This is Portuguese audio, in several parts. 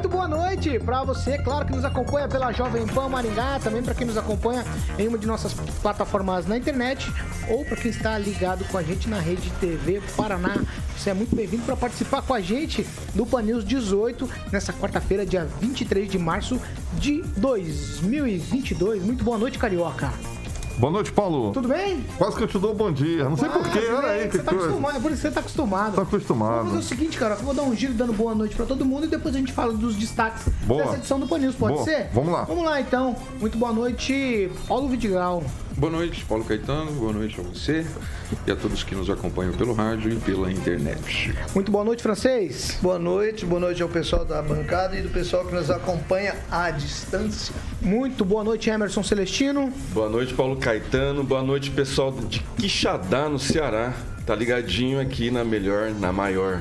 Muito boa noite para você, claro que nos acompanha pela Jovem Pan Maringá, também para quem nos acompanha em uma de nossas plataformas na internet ou para quem está ligado com a gente na Rede TV Paraná. Você é muito bem-vindo para participar com a gente do Pan News 18 nessa quarta-feira, dia 23 de março de 2022. Muito boa noite, carioca. Boa noite, Paulo. Tudo bem? Quase que eu te dou bom dia. Não sei porquê, Quase, olha aí que Você tá coisa. acostumado, é por isso que você tá acostumado. Tá acostumado. Vamos fazer o seguinte, cara, eu vou dar um giro dando boa noite pra todo mundo e depois a gente fala dos destaques Boa. dessa edição do Pan News, pode Boa. ser? Vamos lá. Vamos lá então. Muito boa noite, Paulo Vidigal. Boa noite, Paulo Caetano. Boa noite a você e a todos que nos acompanham pelo rádio e pela internet. Muito boa noite, francês. Boa noite, boa noite ao pessoal da bancada e do pessoal que nos acompanha à distância. Muito boa noite, Emerson Celestino. Boa noite, Paulo Caetano. Boa noite, pessoal de Quixadá, no Ceará. Tá ligadinho aqui na melhor, na maior.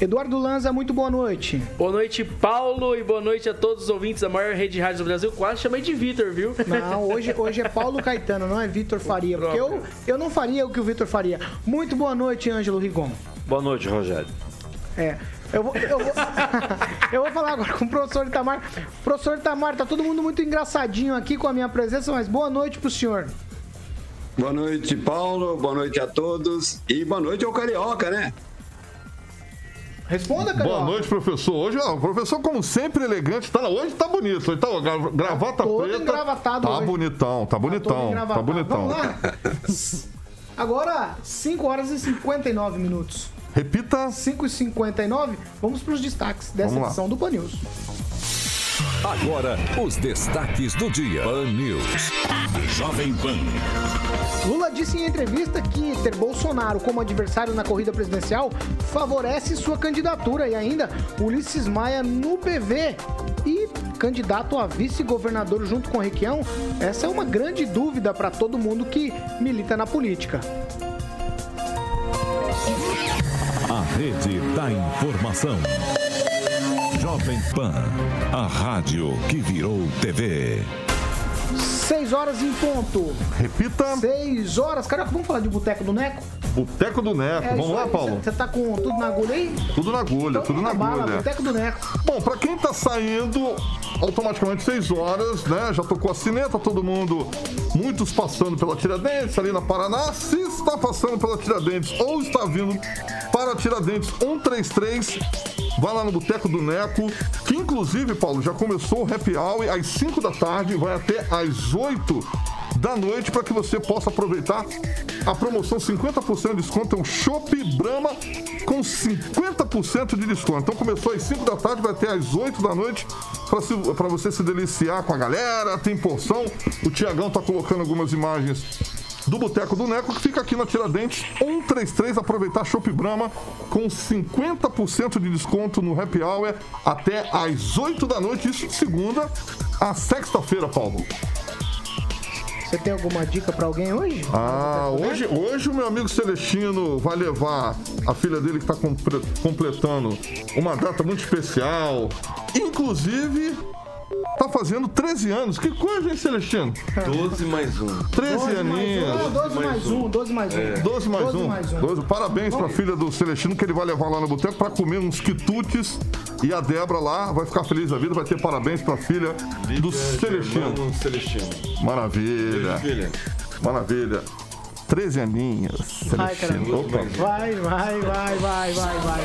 Eduardo Lanza, muito boa noite. Boa noite, Paulo, e boa noite a todos os ouvintes da maior rede de rádios do Brasil. Quase chamei de Vitor, viu? Não, hoje, hoje é Paulo Caetano, não é Vitor Faria, porque eu, eu não faria o que o Vitor faria. Muito boa noite, Ângelo Rigon. Boa noite, Rogério. É. Eu vou, eu, vou, eu vou falar agora com o professor Itamar. Professor Itamar, tá todo mundo muito engraçadinho aqui com a minha presença, mas boa noite pro senhor. Boa noite, Paulo. Boa noite a todos. E boa noite ao Carioca, né? Responda, cara. Boa noite, professor. Hoje, ó, o professor, como sempre, elegante. Tá, hoje tá bonito. Hoje tá ó, gra- gravata todo preta. engravatado Tá hoje. bonitão, tá bonitão. Tá bonitão. Vamos lá. Agora, 5 horas e 59 minutos. Repita. 5 e 59, vamos pros destaques dessa edição do Pan News. Agora, os destaques do dia. Pan News. Jovem Pan. Lula disse em entrevista que ter Bolsonaro como adversário na corrida presidencial favorece sua candidatura e ainda Ulisses Maia no PV e candidato a vice-governador junto com Requião. Essa é uma grande dúvida para todo mundo que milita na política. A rede da informação. Jovem Pan, a rádio que virou TV. 6 horas em ponto. Repita. 6 horas. Caraca, vamos falar de Boteco do Neco? Boteco do Neco. É Vamos lá, aí. Paulo? Você tá com tudo na agulha aí? Tudo na agulha, Então, tudo na bala, agulha. Boteco do Neco. Bom, pra quem tá saindo, automaticamente 6 horas, né? Já tocou a sineta, todo mundo, muitos passando pela Tiradentes, ali na Paraná. Se está passando pela Tiradentes ou está vindo para Tiradentes 133, vai lá no Boteco do Neco, que inclusive, Paulo, já começou o happy hour às 5 da tarde, vai até às 8 da noite para que você possa aproveitar a promoção 50% de desconto. É um Chopp Brahma com 50% de desconto. Então começou às 5 da tarde, vai até às 8 da noite para você se deliciar com a galera. Tem porção. O Tiagão tá colocando algumas imagens do Boteco do Neco, que fica aqui na Tiradentes 133. Aproveitar Chopp Brahma com 50% de desconto no Happy Hour até às 8 da noite. Isso de segunda a sexta-feira, Paulo. Você tem alguma dica pra alguém hoje? Ah, hoje, hoje o meu amigo Celestino vai levar a filha dele que está completando uma data muito especial. Inclusive, tá fazendo 13 anos. Que coisa, hein, Celestino? 12 mais um. 13 12 mais aninhos. um, 12 mais um, 12 mais um. 12 mais 12 um. mais um. 12. Parabéns pra filha do Celestino que ele vai levar lá no boteco pra comer uns quitutes. E a Débora lá vai ficar feliz da vida, vai ter parabéns pra filha do Celestino. Celestino. Maravilha. Filha. Maravilha. 13 aninhos. Vai, Celestino. caramba. Opa. Vai, vai, vai, vai, vai, vai.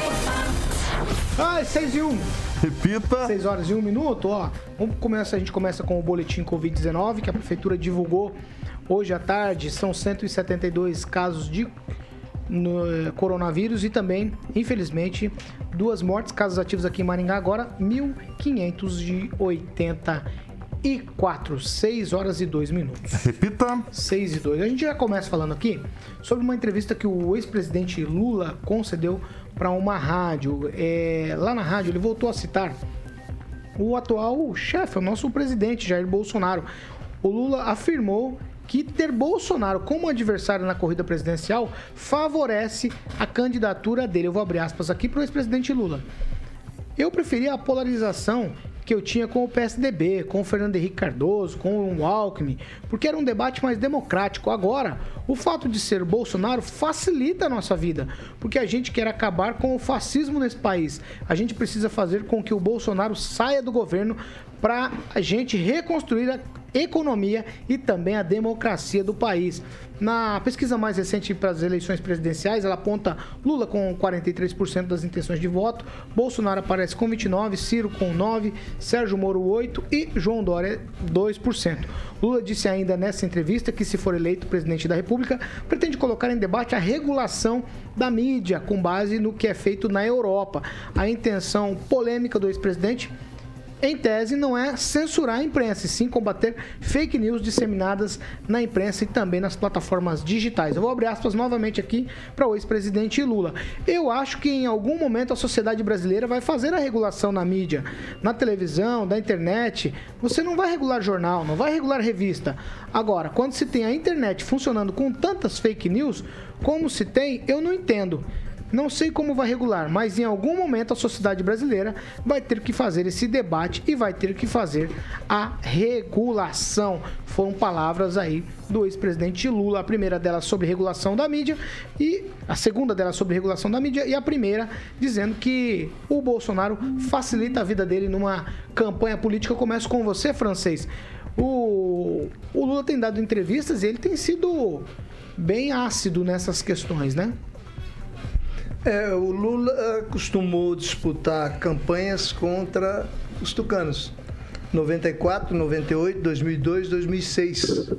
Ai, 6 e 1. Repita. 6 horas e 1 minuto, ó. Vamos começar, a gente começa com o boletim Covid-19 que a prefeitura divulgou hoje à tarde. São 172 casos de no, eh, coronavírus e também, infelizmente, duas mortes, casos ativos aqui em Maringá agora, 1.584. 6 horas e 2 minutos. Repita. 6 e 2. A gente já começa falando aqui sobre uma entrevista que o ex-presidente Lula concedeu para uma rádio. É, lá na rádio, ele voltou a citar o atual chefe, o nosso presidente Jair Bolsonaro. O Lula afirmou que ter Bolsonaro como adversário na corrida presidencial favorece a candidatura dele. Eu vou abrir aspas aqui para o ex-presidente Lula. Eu preferia a polarização que eu tinha com o PSDB, com o Fernando Henrique Cardoso, com o Alckmin, porque era um debate mais democrático. Agora, o fato de ser Bolsonaro facilita a nossa vida, porque a gente quer acabar com o fascismo nesse país. A gente precisa fazer com que o Bolsonaro saia do governo para a gente reconstruir a economia e também a democracia do país. Na pesquisa mais recente para as eleições presidenciais, ela aponta Lula com 43% das intenções de voto, Bolsonaro aparece com 29%, Ciro com 9%, Sérgio Moro 8% e João Dória 2%. Lula disse ainda nessa entrevista que, se for eleito presidente da República, pretende colocar em debate a regulação da mídia com base no que é feito na Europa. A intenção polêmica do ex-presidente em tese, não é censurar a imprensa, e sim combater fake news disseminadas na imprensa e também nas plataformas digitais. Eu vou abrir aspas novamente aqui para o ex-presidente Lula. Eu acho que em algum momento a sociedade brasileira vai fazer a regulação na mídia, na televisão, da internet. Você não vai regular jornal, não vai regular revista. Agora, quando se tem a internet funcionando com tantas fake news, como se tem, eu não entendo. Não sei como vai regular, mas em algum momento a sociedade brasileira vai ter que fazer esse debate e vai ter que fazer a regulação. Foram palavras aí do ex-presidente Lula. A primeira delas sobre regulação da mídia e a segunda delas sobre regulação da mídia e a primeira dizendo que o Bolsonaro facilita a vida dele numa campanha política. Eu começo com você, francês. O, o Lula tem dado entrevistas e ele tem sido bem ácido nessas questões, né? É, o Lula costumou disputar campanhas contra os tucanos. 94, 98, 2002, 2006.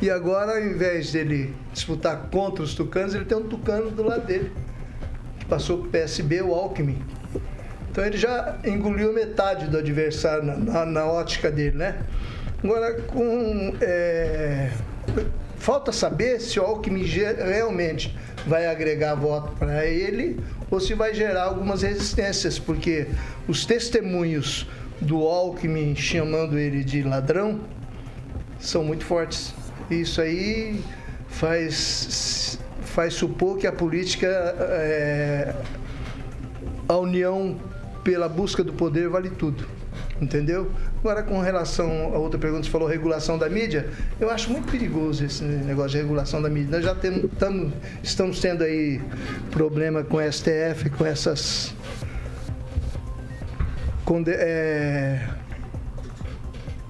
E agora, ao invés dele disputar contra os tucanos, ele tem um tucano do lado dele, que passou para o PSB, o Alckmin. Então ele já engoliu metade do adversário na, na, na ótica dele, né? Agora, com. É, falta saber se o Alckmin realmente vai agregar voto para ele ou se vai gerar algumas resistências, porque os testemunhos do Alckmin chamando ele de ladrão são muito fortes. Isso aí faz, faz supor que a política, é, a união pela busca do poder vale tudo. Entendeu? Agora, com relação a outra pergunta, você falou regulação da mídia, eu acho muito perigoso esse negócio de regulação da mídia. Nós já temos, tamo, estamos tendo aí problema com o STF, com essas. Com de, é...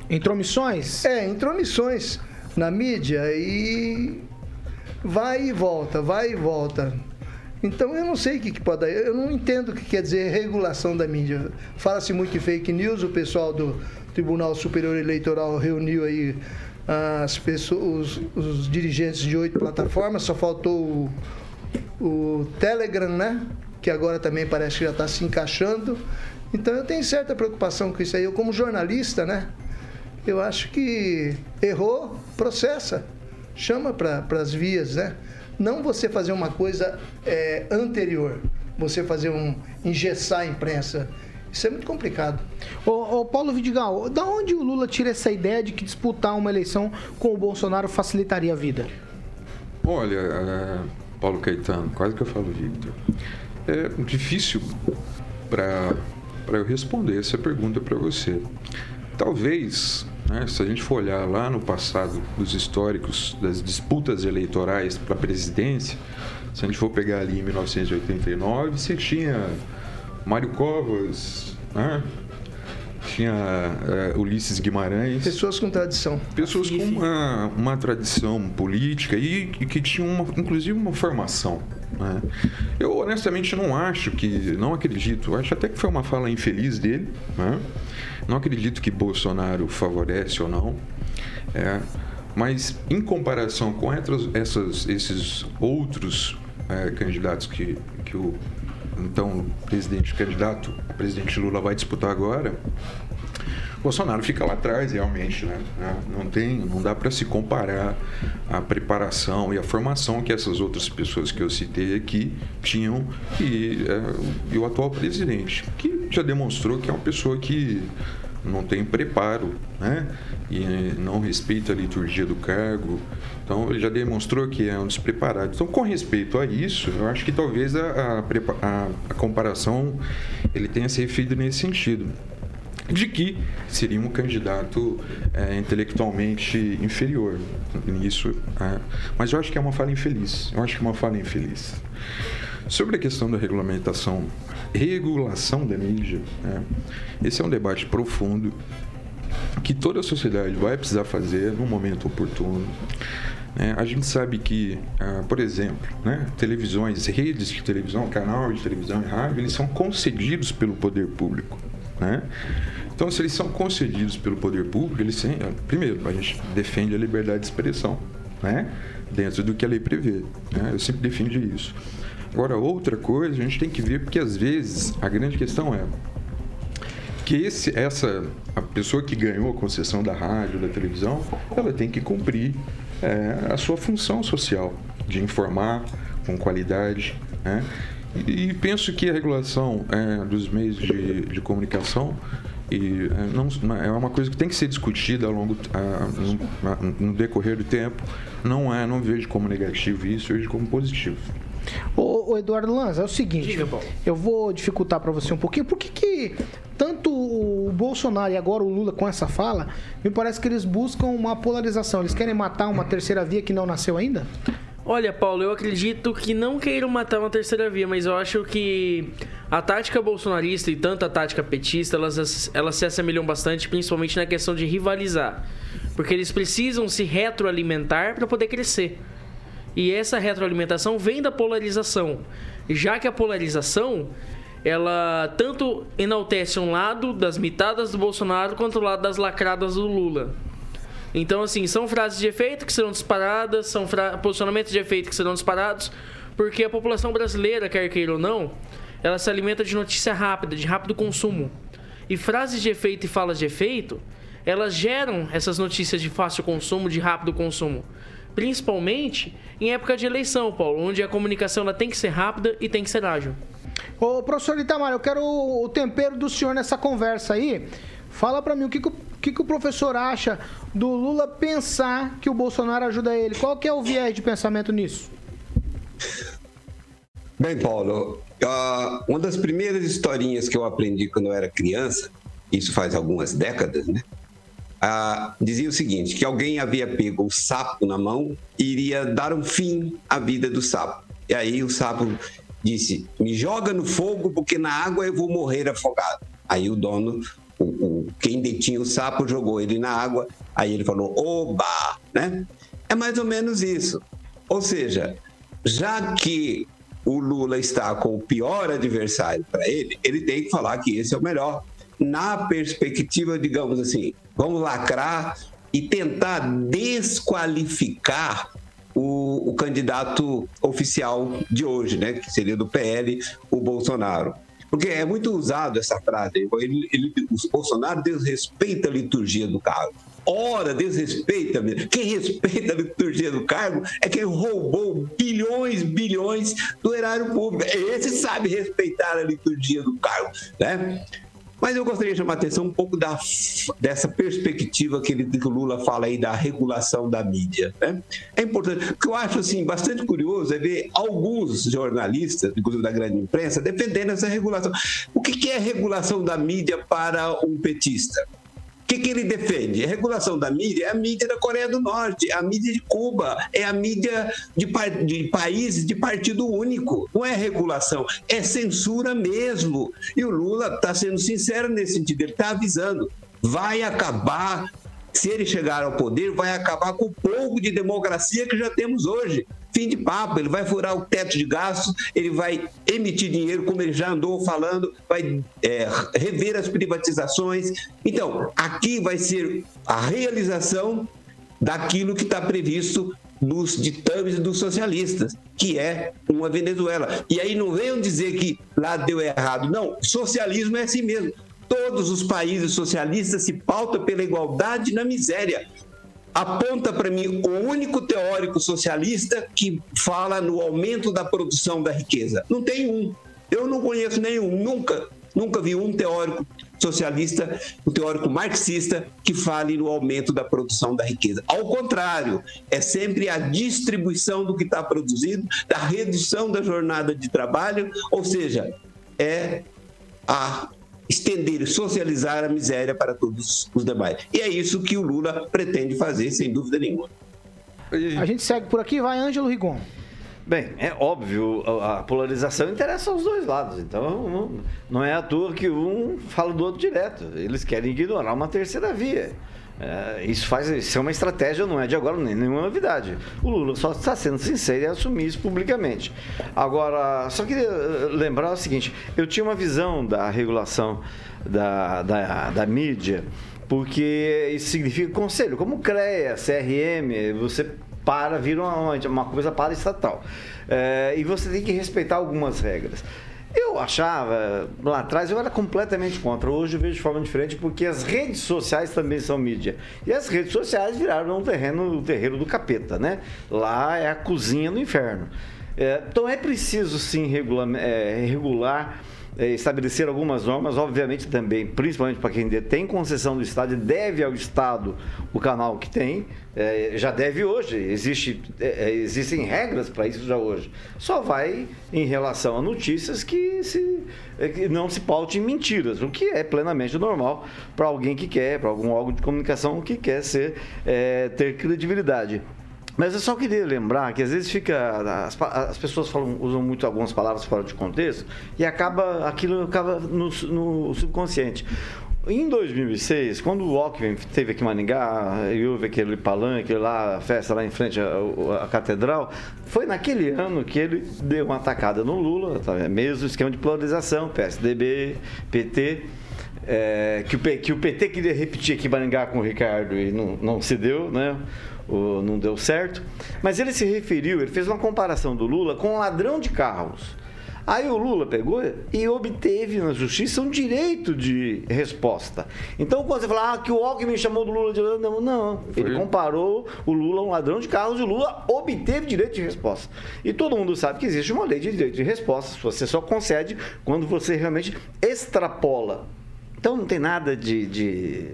Intromissões? É, intromissões na mídia e vai e volta, vai e volta. Então eu não sei o que, que pode dar. Eu não entendo o que quer dizer regulação da mídia. Fala-se muito em fake news, o pessoal do Tribunal Superior Eleitoral reuniu aí as pessoas, os, os dirigentes de oito plataformas, só faltou o, o Telegram, né? Que agora também parece que já está se encaixando. Então eu tenho certa preocupação com isso aí. Eu, como jornalista, né? Eu acho que errou, processa. Chama para as vias, né? Não você fazer uma coisa é, anterior, você fazer um engessar a imprensa. Isso é muito complicado. Ô, ô, Paulo Vidigal, da onde o Lula tira essa ideia de que disputar uma eleição com o Bolsonaro facilitaria a vida? Olha, é, Paulo Caetano, quase que eu falo Victor. É difícil para eu responder essa pergunta para você. Talvez né? Se a gente for olhar lá no passado dos históricos das disputas eleitorais para a presidência, se a gente for pegar ali em 1989, você tinha Mário Covas, né? tinha é, Ulisses Guimarães. Pessoas com tradição. Pessoas com uma, uma tradição política e, e que tinham, uma, inclusive, uma formação. Né? Eu, honestamente, não acho que, não acredito, acho até que foi uma fala infeliz dele. Né? Não acredito que Bolsonaro favorece ou não. É, mas em comparação com essas, esses outros é, candidatos que, que o então presidente candidato, presidente Lula vai disputar agora, Bolsonaro fica lá atrás, realmente, né? Não tem, não dá para se comparar a preparação e a formação que essas outras pessoas que eu citei aqui tinham e, é, e o atual presidente, que já demonstrou que é uma pessoa que não tem preparo, né? E não respeita a liturgia do cargo. Então, ele já demonstrou que é um despreparado. Então, com respeito a isso, eu acho que talvez a, a, a comparação ele tenha se referido nesse sentido de que seria um candidato é, intelectualmente inferior nisso. É. Mas eu acho que é uma fala infeliz. Eu acho que é uma fala infeliz. Sobre a questão da regulamentação, regulação da mídia, é, esse é um debate profundo que toda a sociedade vai precisar fazer no momento oportuno. É, a gente sabe que, ah, por exemplo, né, televisões, redes de televisão, canal de televisão e rádio, eles são concedidos pelo poder público. Né? Então, se eles são concedidos pelo poder público, eles têm, primeiro, a gente defende a liberdade de expressão, né? dentro do que a lei prevê. Né? Eu sempre defendi isso. Agora, outra coisa, a gente tem que ver, porque às vezes a grande questão é que esse, essa a pessoa que ganhou a concessão da rádio, da televisão, ela tem que cumprir é, a sua função social de informar com qualidade, né? E, e penso que a regulação é, dos meios de, de comunicação e é, não, é uma coisa que tem que ser discutida ao longo no, no, decorrer do tempo. Não é, não vejo como negativo isso, eu vejo como positivo. Ô, ô Eduardo Lanza, é o seguinte, Diga, eu vou dificultar para você um pouquinho. Por que, que tanto o Bolsonaro e agora o Lula com essa fala, me parece que eles buscam uma polarização. Eles querem matar uma terceira via que não nasceu ainda? Olha, Paulo, eu acredito que não queiram matar uma terceira via, mas eu acho que a tática bolsonarista e tanto a tática petista, elas, elas se assemelham bastante, principalmente na questão de rivalizar. Porque eles precisam se retroalimentar para poder crescer. E essa retroalimentação vem da polarização. Já que a polarização, ela tanto enaltece um lado das mitadas do Bolsonaro quanto o lado das lacradas do Lula. Então, assim, são frases de efeito que serão disparadas, são posicionamentos de efeito que serão disparados, porque a população brasileira, quer queira ou não, ela se alimenta de notícia rápida, de rápido consumo. E frases de efeito e falas de efeito, elas geram essas notícias de fácil consumo, de rápido consumo. Principalmente em época de eleição, Paulo, onde a comunicação ela tem que ser rápida e tem que ser ágil. Ô, professor Itamar, eu quero o tempero do senhor nessa conversa aí. Fala para mim o que, que, que, que, o professor acha do Lula pensar que o Bolsonaro ajuda ele. Qual que é o viés de pensamento nisso? Bem, Paulo, uh, uma das primeiras historinhas que eu aprendi quando eu era criança, isso faz algumas décadas, né? Uh, dizia o seguinte: que alguém havia pego o sapo na mão e iria dar um fim à vida do sapo. E aí o sapo disse: Me joga no fogo, porque na água eu vou morrer afogado. Aí o dono o, o, quem detinha o sapo jogou ele na água, aí ele falou, oba, né? É mais ou menos isso. Ou seja, já que o Lula está com o pior adversário para ele, ele tem que falar que esse é o melhor. Na perspectiva, digamos assim, vamos lacrar e tentar desqualificar o, o candidato oficial de hoje, né? Que seria do PL, o Bolsonaro. Porque é muito usado essa frase. Ele, ele, o Bolsonaro desrespeita a liturgia do cargo. Ora, desrespeita mesmo. Quem respeita a liturgia do cargo é quem roubou bilhões, bilhões do erário público. Esse sabe respeitar a liturgia do cargo, né? Mas eu gostaria de chamar a atenção um pouco da, dessa perspectiva que, ele, que o Lula fala aí da regulação da mídia. Né? É importante. O que eu acho assim, bastante curioso é ver alguns jornalistas, inclusive da grande imprensa, defendendo essa regulação. O que, que é regulação da mídia para um petista? O que, que ele defende? A regulação da mídia é a mídia da Coreia do Norte, é a mídia de Cuba, é a mídia de, de países de partido único. Não é regulação, é censura mesmo. E o Lula está sendo sincero nesse sentido, ele está avisando. Vai acabar se ele chegar ao poder, vai acabar com o pouco de democracia que já temos hoje. Fim de papo, ele vai furar o teto de gastos, ele vai emitir dinheiro, como ele já andou falando, vai é, rever as privatizações. Então, aqui vai ser a realização daquilo que está previsto nos ditames dos socialistas, que é uma Venezuela. E aí não venham dizer que lá deu errado. Não, socialismo é assim mesmo. Todos os países socialistas se pautam pela igualdade na miséria. Aponta para mim o único teórico socialista que fala no aumento da produção da riqueza. Não tem um. Eu não conheço nenhum, nunca, nunca vi um teórico socialista, um teórico marxista que fale no aumento da produção da riqueza. Ao contrário, é sempre a distribuição do que está produzido, da redução da jornada de trabalho, ou seja, é a estender e socializar a miséria para todos os demais. E é isso que o Lula pretende fazer, sem dúvida nenhuma. A gente segue por aqui, vai Ângelo Rigon. Bem, é óbvio, a polarização interessa aos dois lados. Então, não, não é à toa que um fala do outro direto. Eles querem ignorar uma terceira via. É, isso faz isso é uma estratégia, não é de agora, nem nenhuma novidade. O Lula só está sendo sincero e assumir isso publicamente. Agora, só queria eh, lembrar o seguinte: eu tinha uma visão da regulação da, da, da mídia, porque isso significa conselho, como CREA, CRM, você para, vira uma, uma coisa para estatal. É, e você tem que respeitar algumas regras. Eu achava, lá atrás, eu era completamente contra. Hoje eu vejo de forma diferente, porque as redes sociais também são mídia. E as redes sociais viraram um terreno, um terreiro do capeta, né? Lá é a cozinha do inferno. É, então é preciso sim regular, é, regular estabelecer algumas normas, obviamente também, principalmente para quem tem concessão do Estado, deve ao Estado o canal que tem, é, já deve hoje, existe, é, é existem regras para isso já hoje. Só vai em relação a notícias que, se, é, que não se paute em mentiras, o que é plenamente normal para alguém que quer, para algum órgão de comunicação que quer ser, é, ter credibilidade. Mas eu só queria lembrar que às vezes fica. As, as, pessoas falam, usam muito algumas palavras fora de contexto e acaba aquilo acaba no, no subconsciente. Em 2006, quando o Alckmin esteve aqui em Maningá, e houve aquele palanque lá, festa lá em frente à, à, catedral, foi naquele ano que ele deu uma atacada no Lula, tá, mesmo esquema de polarização, PSDB, PT. É, que, o, que o PT queria repetir aqui em Maringá com o Ricardo e não, não se deu, né? O, não deu certo. Mas ele se referiu, ele fez uma comparação do Lula com um ladrão de carros. Aí o Lula pegou e obteve na justiça um direito de resposta. Então, quando você fala ah, que o Alckmin chamou do Lula de ladrão, não, não. Ele comparou o Lula a um ladrão de carros e o Lula obteve direito de resposta. E todo mundo sabe que existe uma lei de direito de resposta. Você só concede quando você realmente extrapola então não tem nada de. de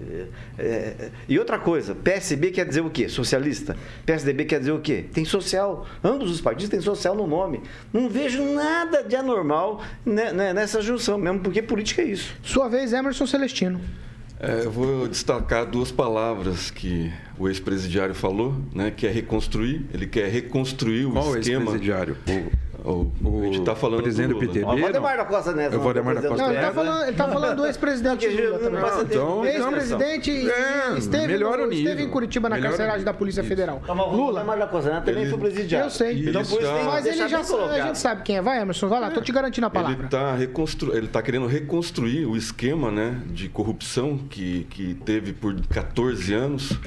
é... E outra coisa, PSB quer dizer o quê? Socialista. PSDB quer dizer o quê? Tem social. Ambos os partidos têm social no nome. Não vejo nada de anormal nessa junção, mesmo porque política é isso. Sua vez, Emerson Celestino. É, eu vou destacar duas palavras que o ex-presidiário falou, né, que é reconstruir. Ele quer reconstruir o Qual esquema. Qual ex-presidiário? O, o, a gente está falando presidente do, do PTB. O Valdemar da Costa nessa. O Valdemar da Costa Não, ele está falando, ele tá falando do ex-presidente Lula também. Então, ex-presidente é, esteve, melhor no, nível. esteve em Curitiba na melhor carceragem da Polícia isso. Federal. Então, o Lula. Valdemar da Costa também ele- foi presidiário. Eu sei. Então, Isso por Mas ele já a gente sabe quem é. Vai, Emerson, vai lá, tô te garantindo a Ele palavra. está reconstru... ele tá querendo reconstruir o esquema né, de corrupção que, que teve por 14 anos.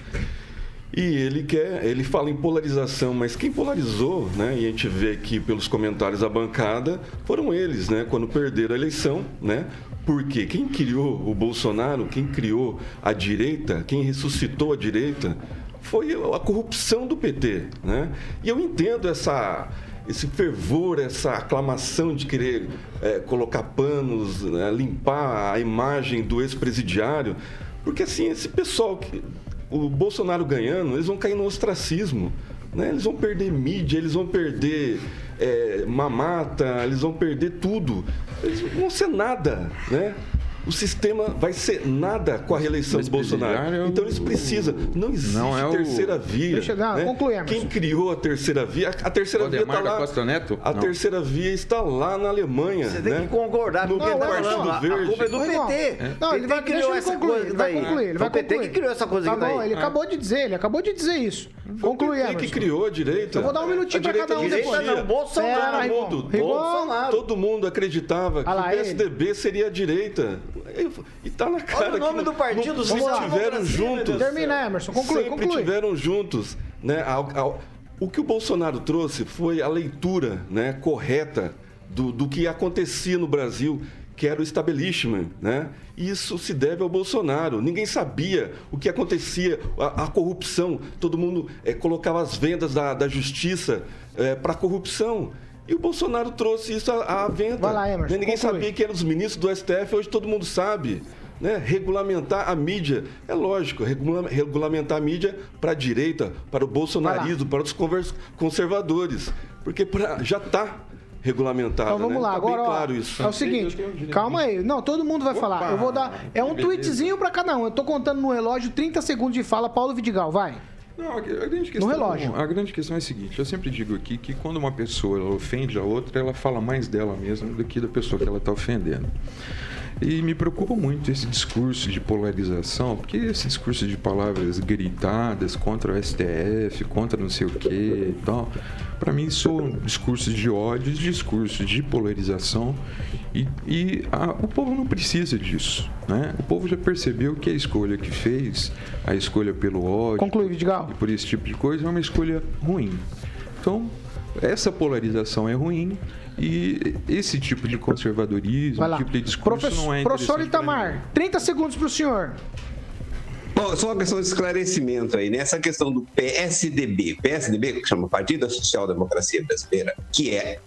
E ele quer, ele fala em polarização, mas quem polarizou, né? E a gente vê aqui pelos comentários da bancada, foram eles, né? Quando perderam a eleição, né? Porque quem criou o Bolsonaro, quem criou a direita, quem ressuscitou a direita, foi a corrupção do PT, né? E eu entendo essa esse fervor, essa aclamação de querer eh, colocar panos, né, limpar a imagem do ex-presidiário, porque assim esse pessoal que o Bolsonaro ganhando, eles vão cair no ostracismo. Né? Eles vão perder mídia, eles vão perder é, mamata, eles vão perder tudo. Eles vão ser nada. Né? O sistema vai ser nada com a reeleição do Bolsonaro. presidiário é Então eles precisam. Não existe Não é o- terceira via. Deixa eu dar- né? conclui, Emerson. Quem criou a terceira via? A terceira via está lá. Costa Neto? A Não. terceira via está lá na Alemanha. Você tem né? que concordar No com o tá Emerson, falando. A- Verde. culpa é do. PT. Não, ele vai, criou ele essa concluir, coisa ele vai concluir, ele vai o PT concluir. que criou essa coisa Tá tá bom, ele acabou de dizer, ele acabou de dizer isso. Conclui, Quem que criou a direita? Eu vou dar um minutinho A pra direita cada um depois. não, Bolsonaro. Todo, Rigon. Bolsonaro. todo mundo acreditava que Ah o PSDB seria a direita. E tá na cara Olha o nome que do partido, Democracia, meu juntos. Termina, Emerson. Conclui, sempre conclui. tiveram juntos, né? Ao- ao- O que o Bolsonaro trouxe foi a leitura, né, correta do, do que acontecia no Brasil, que era o establishment, né? Isso se deve ao Bolsonaro. Ninguém sabia o que acontecia, a, a corrupção. Todo mundo é, colocava as vendas da, da justiça é, para a corrupção. E o Bolsonaro trouxe isso à, à venda. Vai lá, Emerson, Ninguém conclui. sabia quem eram os ministros do STF, hoje todo mundo sabe. Né? Regulamentar a mídia. É lógico, regula- regulamentar a mídia para a direita, para o bolsonarismo, para os conservadores. Porque pra- já está regulamentado. Então vamos né? lá, Tá agora bem ó, claro isso. é o seguinte, calma aí. Não, todo mundo vai falar. Eu vou dar. É um tweetzinho pra cada um. Eu tô contando no relógio 30 segundos de fala. Paulo Vidigal, vai. Não, a grande questão, relógio. A grande questão é a seguinte: eu sempre digo aqui que quando uma pessoa ofende a outra, ela fala mais dela mesma do que da pessoa que ela está ofendendo. E me preocupa muito esse discurso de polarização, porque esse discurso de palavras gritadas contra o STF, contra não sei o que e tal, para mim são discursos de ódio, discursos de polarização. E, e a- o povo não precisa disso. Né? O povo já percebeu que a escolha que fez, a escolha pelo ódio, Conclui, Vidigal. e por esse tipo de coisa é uma escolha ruim. Então, essa polarização é ruim e esse tipo de conservadorismo, lá. tipo de discurso Professor, não é professor Itamar, 30 segundos pro senhor. Bom, só uma questão de esclarecimento aí, nessa questão do PSDB. PSDB, que chama Partido da Social Democracia Brasileira, que é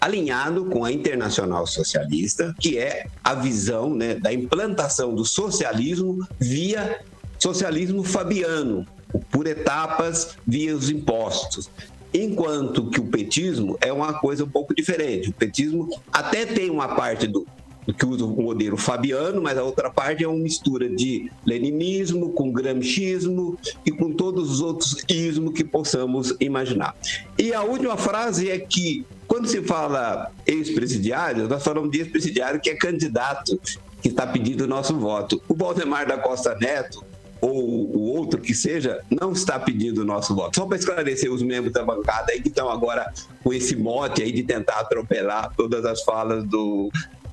alinhado com a Internacional Socialista, que é a visão né, da implantação do socialismo via socialismo fabiano, por etapas via os impostos. Enquanto que o petismo é uma coisa um pouco diferente. O petismo até tem uma parte do, que usa o modelo fabiano, mas a outra parte é uma mistura de leninismo com gramscismo e com todos os outros ismos que possamos imaginar. E a última frase é que, quando se fala ex-presidiário, nós falamos de ex-presidiário que é candidato, que está pedindo o nosso voto. O Valdemar da Costa Neto, ou o outro que seja, não está pedindo o nosso voto. Só para esclarecer os membros da bancada aí que estão agora com esse mote aí de tentar atropelar todas as falas do,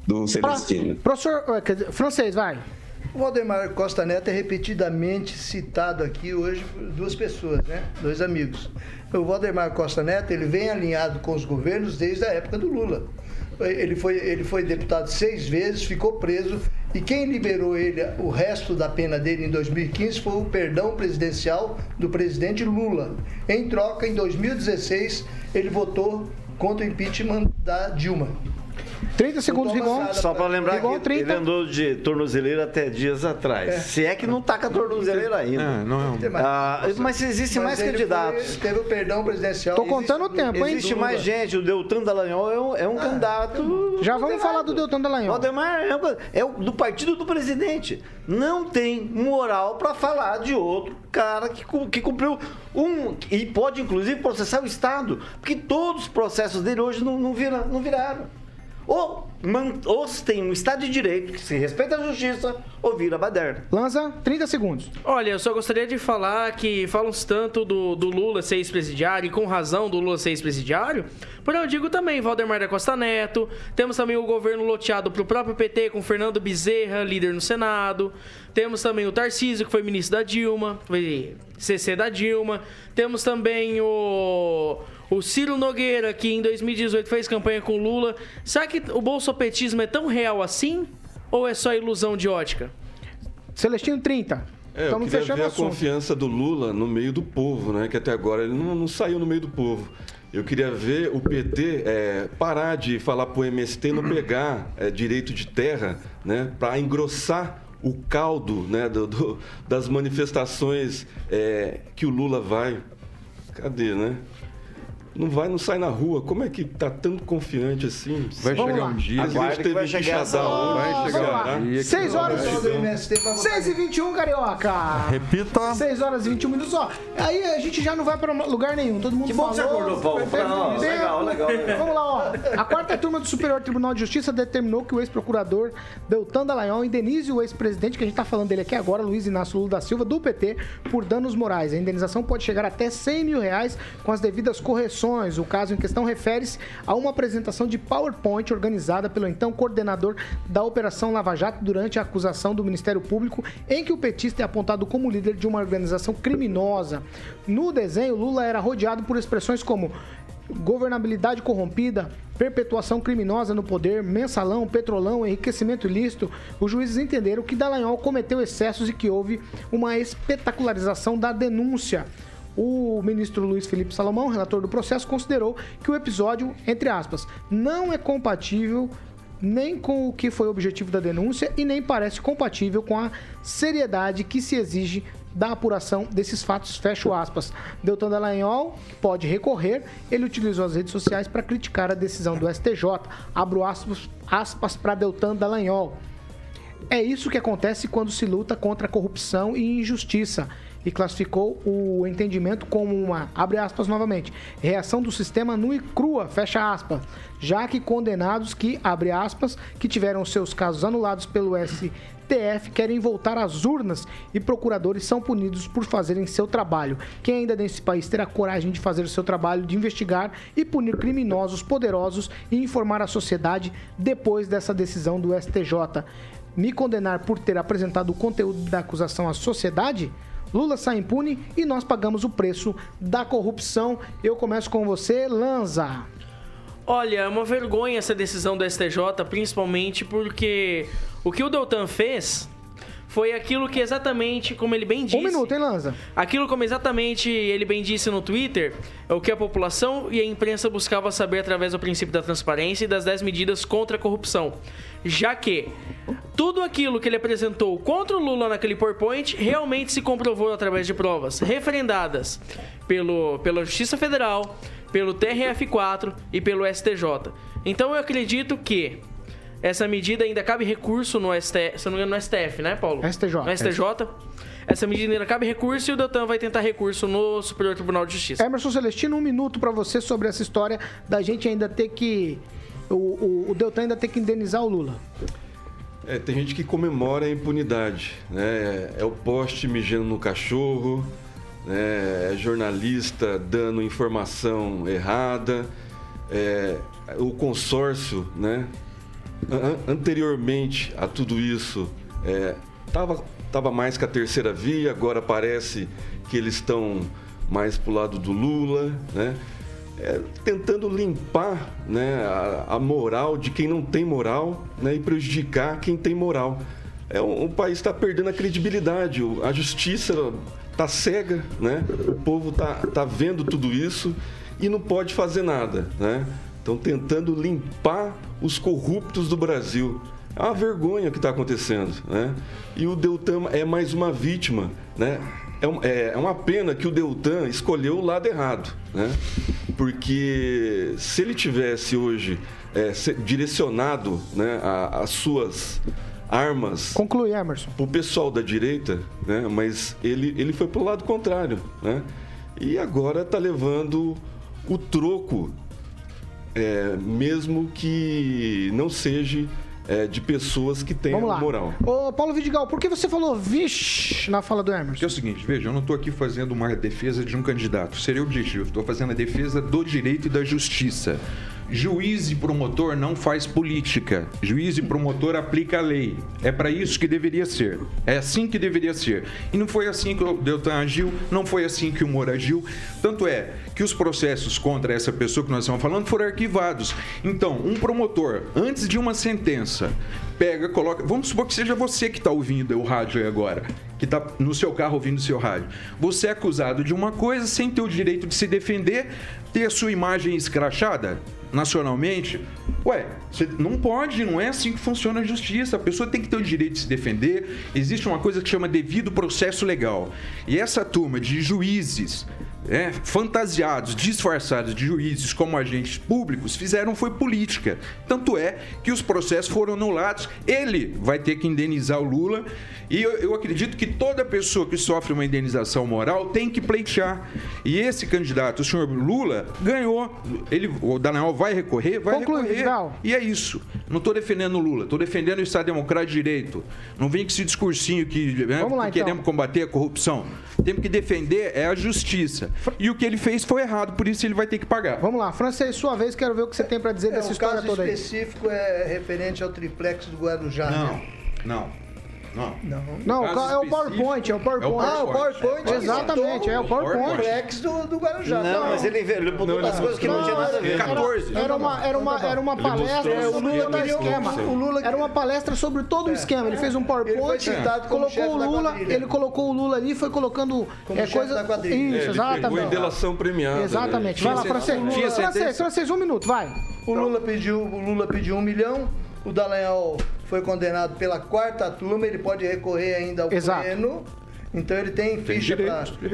do Celestino. Professor, eh, dizer, francês, vai. O Valdemar Costa Neto é repetidamente citado aqui hoje por duas pessoas, né? Dois amigos. O Valdemar Costa Neto, ele vem alinhado com os governos desde a época do Lula. Ele foi, ele foi deputado seis vezes, ficou preso e quem liberou ele, o resto da pena dele em 2015 foi o perdão presidencial do presidente Lula. Em troca, em 2016, ele votou contra o impeachment da Dilma. 30 segundos, nada Só para lembrar Rigon, que 30. ele andou de tornozeleira até dias atrás. Se é que não tá com a tornozeleira ainda. É, não é um... Ah, mas existem mais candidatos. foi- teve o perdão presidencial. Tô contando o tempo, hein? Existe mais gente. O Deltan Dallagnol é um, é um candidato. Já vamos falar do Deltan Dallagnol. É, um- é o- do partido do presidente. Não tem moral para falar de outro cara que, que cumpriu um. E pode, inclusive, processar o Estado. Porque todos os processos dele hoje não, não, vira, não viraram. Ou, man- ou se tem um Estado de Direito que se respeita a justiça, ou vira baderna. Lanza, 30 segundos. Olha, eu só gostaria de falar que falam-se tanto do, do Lula ser ex-presidiário, e com razão do Lula ser ex-presidiário, porém eu digo também Valdemar da Costa Neto, temos também o governo loteado pro próprio PT, com Fernando Bezerra, líder no Senado, temos também o Tarcísio, que foi ministro da Dilma, foi CC da Dilma, temos também o... O Ciro Nogueira, que em 2018 fez campanha com o Lula. Será que o bolsopetismo é tão real assim? Ou é só ilusão de ótica? Celestino, 30. É, eu queria ver o a assunto. confiança do Lula no meio do povo, né? Que até agora ele não, não saiu no meio do povo. Eu queria ver o PT é, parar de falar pro MST não pegar é, direito de terra, né? Para engrossar o caldo, né? do- do- das manifestações é, que o Lula vai. Cadê, né? Não vai, não sai na rua. Como é que tá tão confiante assim? Vai Vamos chegar lá. um dia... Aguarde Igreja que teve vai chegar essa hora. hoje, Vai chegar lá. um dia que 6 vai horas. chegar. O do MST vai votar 6 e 21, Carioca. Repita. 6 horas e 21 minutos, ó. Aí a gente já não vai pra lugar nenhum. Todo mundo Que bom que falou. você acordou, Paulo. Não, tempo. legal, legal, legal. Vamos lá, ó. A quarta turma do Superior Tribunal de Justiça determinou que o ex-procurador Deltan Dallagnol indenize o ex-presidente, que a gente tá falando dele aqui agora, Luiz Inácio Lula da Silva, do PT, por danos morais. A indenização pode chegar até 100 mil reais com as devidas correções. O caso em questão refere-se a uma apresentação de PowerPoint organizada pelo então coordenador da Operação Lava Jato durante a acusação do Ministério Público, em que o petista é apontado como líder de uma organização criminosa. No desenho, Lula era rodeado por expressões como governabilidade corrompida, perpetuação criminosa no poder, mensalão, petrolão, enriquecimento ilícito, os juízes entenderam que Dallagnol cometeu excessos e que houve uma espetacularização da denúncia. O ministro Luiz Felipe Salomão, relator do processo, considerou que o episódio, entre aspas, não é compatível nem com o que foi o objetivo da denúncia e nem parece compatível com a seriedade que se exige da apuração desses fatos, fecho aspas. Deltan Dallagnol pode recorrer, ele utilizou as redes sociais para criticar a decisão do STJ. Abro aspas, aspas para Deltan Dallagnol. É isso que acontece quando se luta contra a corrupção e injustiça e classificou o entendimento como uma, abre aspas novamente, reação do sistema nua e crua, fecha aspas, já que condenados que, abre aspas, que tiveram seus casos anulados pelo STF querem voltar às urnas e procuradores são punidos por fazerem seu trabalho. Quem ainda nesse país terá coragem de fazer o seu trabalho de investigar e punir criminosos poderosos e informar a sociedade depois dessa decisão do STJ? Me condenar por ter apresentado o conteúdo da acusação à sociedade? Lula sai impune e nós pagamos o preço da corrupção. Eu começo com você, Lanza. Olha, é uma vergonha essa decisão do STJ, principalmente porque o que o Deltan fez foi aquilo que exatamente, como ele bem disse. Um minuto, hein, Lanza? Aquilo como exatamente ele bem disse no Twitter, é o que a população e a imprensa buscava saber através do princípio da transparência e das 10 medidas contra a corrupção. Já que tudo aquilo que ele apresentou contra o Lula naquele PowerPoint realmente se comprovou através de provas referendadas pelo, pela Justiça Federal, pelo TRF4 e pelo STJ. Então eu acredito que essa medida ainda cabe recurso no STF, se não me engano, no STF, né, Paulo? STJ. No STJ. Essa medida ainda cabe recurso e o Deltan vai tentar recurso no Superior Tribunal de Justiça. Emerson Celestino, um minuto para você sobre essa história da gente ainda ter que. O, o, o Deltan ainda ter que indenizar o Lula. É, tem gente que comemora a impunidade, né? É o poste mijando no cachorro, né? é jornalista dando informação errada, é, o consórcio, né? An- anteriormente a tudo isso, estava tava mais com a terceira via, agora parece que eles estão mais pro lado do Lula, né? É, tentando limpar né, a, a moral de quem não tem moral né, e prejudicar quem tem moral. É, o, o país está perdendo a credibilidade, a justiça está cega, né? o povo está tá vendo tudo isso e não pode fazer nada. Né? Estão tentando limpar os corruptos do Brasil. É uma vergonha o que está acontecendo. Né? E o Deltan é mais uma vítima. Né? É, é- é uma pena que o Deltan escolheu o lado errado. Né? Porque se ele tivesse hoje é, direcionado né, a- as suas armas Conclui, Emerson. pro pessoal da direita, né? Mas ele, ele foi pro lado contrário, né? E agora tá levando o troco, é, mesmo que não seja é, de pessoas que lá. moral. Ô, Paulo Vidigal, por que você falou vixe na fala do Emerson? Porque é o seguinte, veja, eu não estou aqui fazendo uma defesa de um candidato, seria o objetivo. Estou fazendo a defesa do direito e da justiça. Juiz e promotor não faz política. Juiz e promotor aplica a lei. É para isso que deveria ser. É assim que deveria ser. E não foi assim que o Deltan agiu, não foi assim que o Moro agiu. Tanto é que os processos contra essa pessoa que nós estamos falando foram arquivados. Então, um promotor, antes de uma sentença, pega, coloca. Vamos supor que seja você que está ouvindo o rádio aí agora, que está no seu carro ouvindo o seu rádio. Você é acusado de uma coisa sem ter o direito de se defender, ter a sua imagem escrachada nacionalmente. Ué, você não pode, não é assim que funciona a justiça. A pessoa tem que ter o direito de se defender. Existe uma coisa que chama devido processo legal. E essa turma de juízes é, fantasiados, disfarçados de juízes como agentes públicos, fizeram foi política. Tanto é que os processos foram anulados. Ele vai ter que indenizar o Lula. E eu, eu acredito que toda pessoa que sofre uma indenização moral tem que pleitear. E esse candidato, o senhor Lula, ganhou. Ele, o Daniel vai recorrer? Vai Conclui, recorrer. Vidal. E é isso. Não estou defendendo o Lula, estou defendendo o Estado Democrático de Direito. Não vem com esse discursinho que né, lá, então. queremos combater a corrupção. Temos que defender é a justiça. E o que ele fez foi errado, por isso ele vai ter que pagar. Vamos lá, Francês, sua vez, quero ver o que você tem para dizer É, dessa o história caso toda aí. específico é referente ao triplex do Guarujá. Não, né? não. Não. Não. Não, No caso é o PowerPoint, é o PowerPoint. Ah, o PowerPoint. Exatamente, é o PowerPoint. Flex do, do Guarujá. Não, mas ele, ele botou umas coisas que não, tinha nada a ver. 14. Era uma, era uma, era uma palestra mostrou sobre os todo o esquema. O Lula Era uma palestra sobre todo o esquema. Ele fez um Ele foi PowerPoint, colocou o Lula, ele colocou o Lula ali, foi colocando é, chefe coisa. da quadrilha. Isso, É, exatamente. delação premiada. Exatamente. Né? Vai lá, francês. francês, um minuto, vai. O Lula pediu, o Lula pediu um milhão, o Dallagnol foi condenado pela quarta turma, ele pode recorrer ainda ao Exato. pleno, então ele tem Tem ficha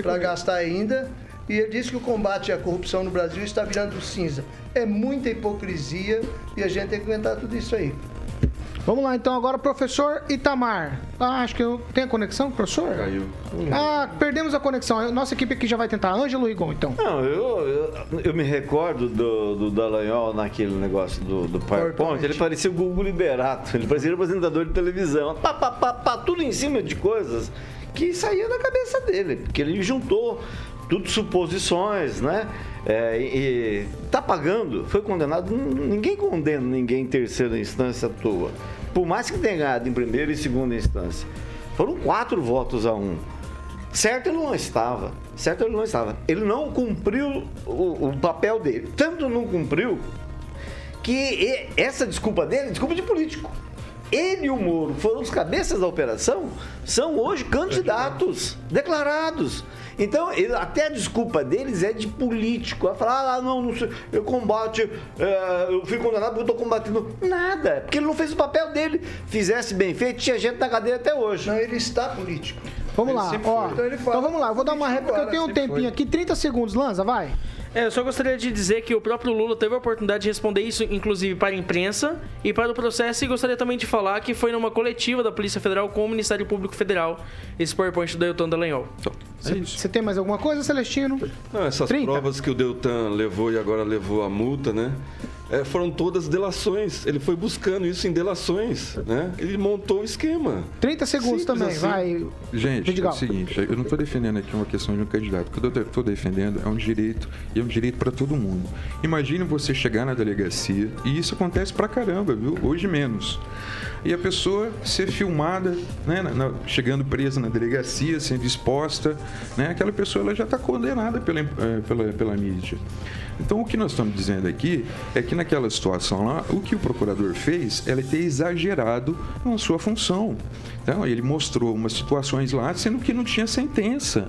para gastar ainda. E ele disse que o combate à corrupção no Brasil está virando cinza. É muita hipocrisia e a gente tem que aguentar tudo isso aí. Vamos lá, então, agora, professor Itamar. Ah, acho que eu tenho a conexão com o professor? Caiu. Ah, perdemos a conexão. Nossa equipe aqui já vai tentar. Ângelo Rigon, então. Não, eu, eu, eu me recordo do, do Dallagnol naquele negócio do, do PowerPoint. PowerPoint. Ele parecia o Gugu Liberato. Ele parecia um apresentador de televisão. Pá, pá, pá, pá, tudo em cima de coisas que saía da cabeça dele. Porque ele juntou tudo suposições, né? É, e, tá pagando, foi condenado. Ninguém condena ninguém em terceira instância à toa. Por mais que tenha ganhado em primeira e segunda instância. Foram quatro votos a um. Certo ele não estava. Certo ele não estava. Ele não cumpriu o, o papel dele. Tanto não cumpriu que essa desculpa dele é desculpa de político. Ele e o Moro foram os cabeças da operação, são hoje candidatos declarados. Então, ele- até a desculpa deles é de político. Vai falar, ah, não, não sei, eu combate, é, eu fui condenado porque eu estou combatendo. Nada, porque ele não fez o papel dele. Fizesse bem feito, tinha gente na cadeia até hoje. Não, ele está político. Vamos Ele lá, ó. Então ele fala. Então vamos lá, eu vou dar uma réplica. Eu tenho um tempinho foi. aqui, 30 segundos. Lanza, vai. É, eu só gostaria de dizer que o próprio Lula teve a oportunidade de responder isso, inclusive para a imprensa e para o processo, e gostaria também de falar que foi numa coletiva da Polícia Federal com o Ministério Público Federal, esse PowerPoint do Deltan Dallagnol. Isso. Você tem mais alguma coisa, Celestino? Não, essas 30? provas que o Deltan levou e agora levou a multa, né? é, foram todas delações. Ele foi buscando isso em delações, né? Ele montou o esquema. 30 segundos Simples também, assim. vai. Gente, é o seguinte, eu não estou defendendo aqui uma questão de um candidato. O que eu estou defendendo é um direito, e é um direito para todo mundo. Imagine você chegar na delegacia, e isso acontece pra caramba, viu? Hoje menos. E a pessoa ser filmada, né, na- na- chegando presa na delegacia, sendo exposta, né? Aquela pessoa ela já está condenada pela, eh, pela, pela mídia. Então, o que nós estamos dizendo aqui é que naquela situação lá, o que o procurador fez é ter exagerado na sua função. Então, ele mostrou umas situações lá, sendo que não tinha sentença.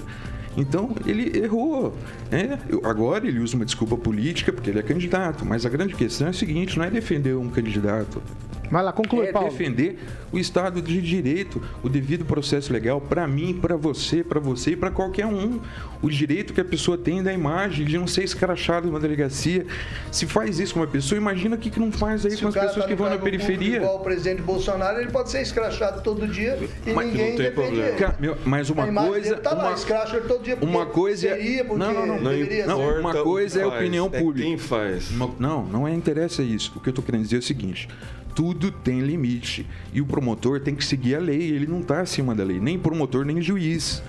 Então, ele errou. né? Agora, ele usa uma desculpa política porque ele é candidato. Mas a grande questão é a seguinte: não é defender um candidato. Vai lá, conclui, É Paulo. defender o Estado de Direito, o devido processo legal para mim, para você, para você e para qualquer um. O direito que a pessoa tem da imagem, de não ser escrachado numa delegacia. Se faz isso com uma pessoa, imagina o que, que não faz aí Se com as cara pessoas tá que vão na periferia. Igual o presidente Bolsonaro, ele pode ser escrachado todo dia e Mas ninguém não tem problema. ele. Ca- meu, Mas uma coisa. dele tá lá, uma- escracha ele todo dia porque uma coisa é- seria, porque Não, não, não, Não deveria não, ser. uma coisa é faz, opinião é pública. quem faz. Uma- Não, não é interessa isso. O que eu estou querendo dizer é o seguinte: tudo tem limite. E o promotor tem que seguir a lei. Ele não está acima da lei. Nem promotor, nem juiz.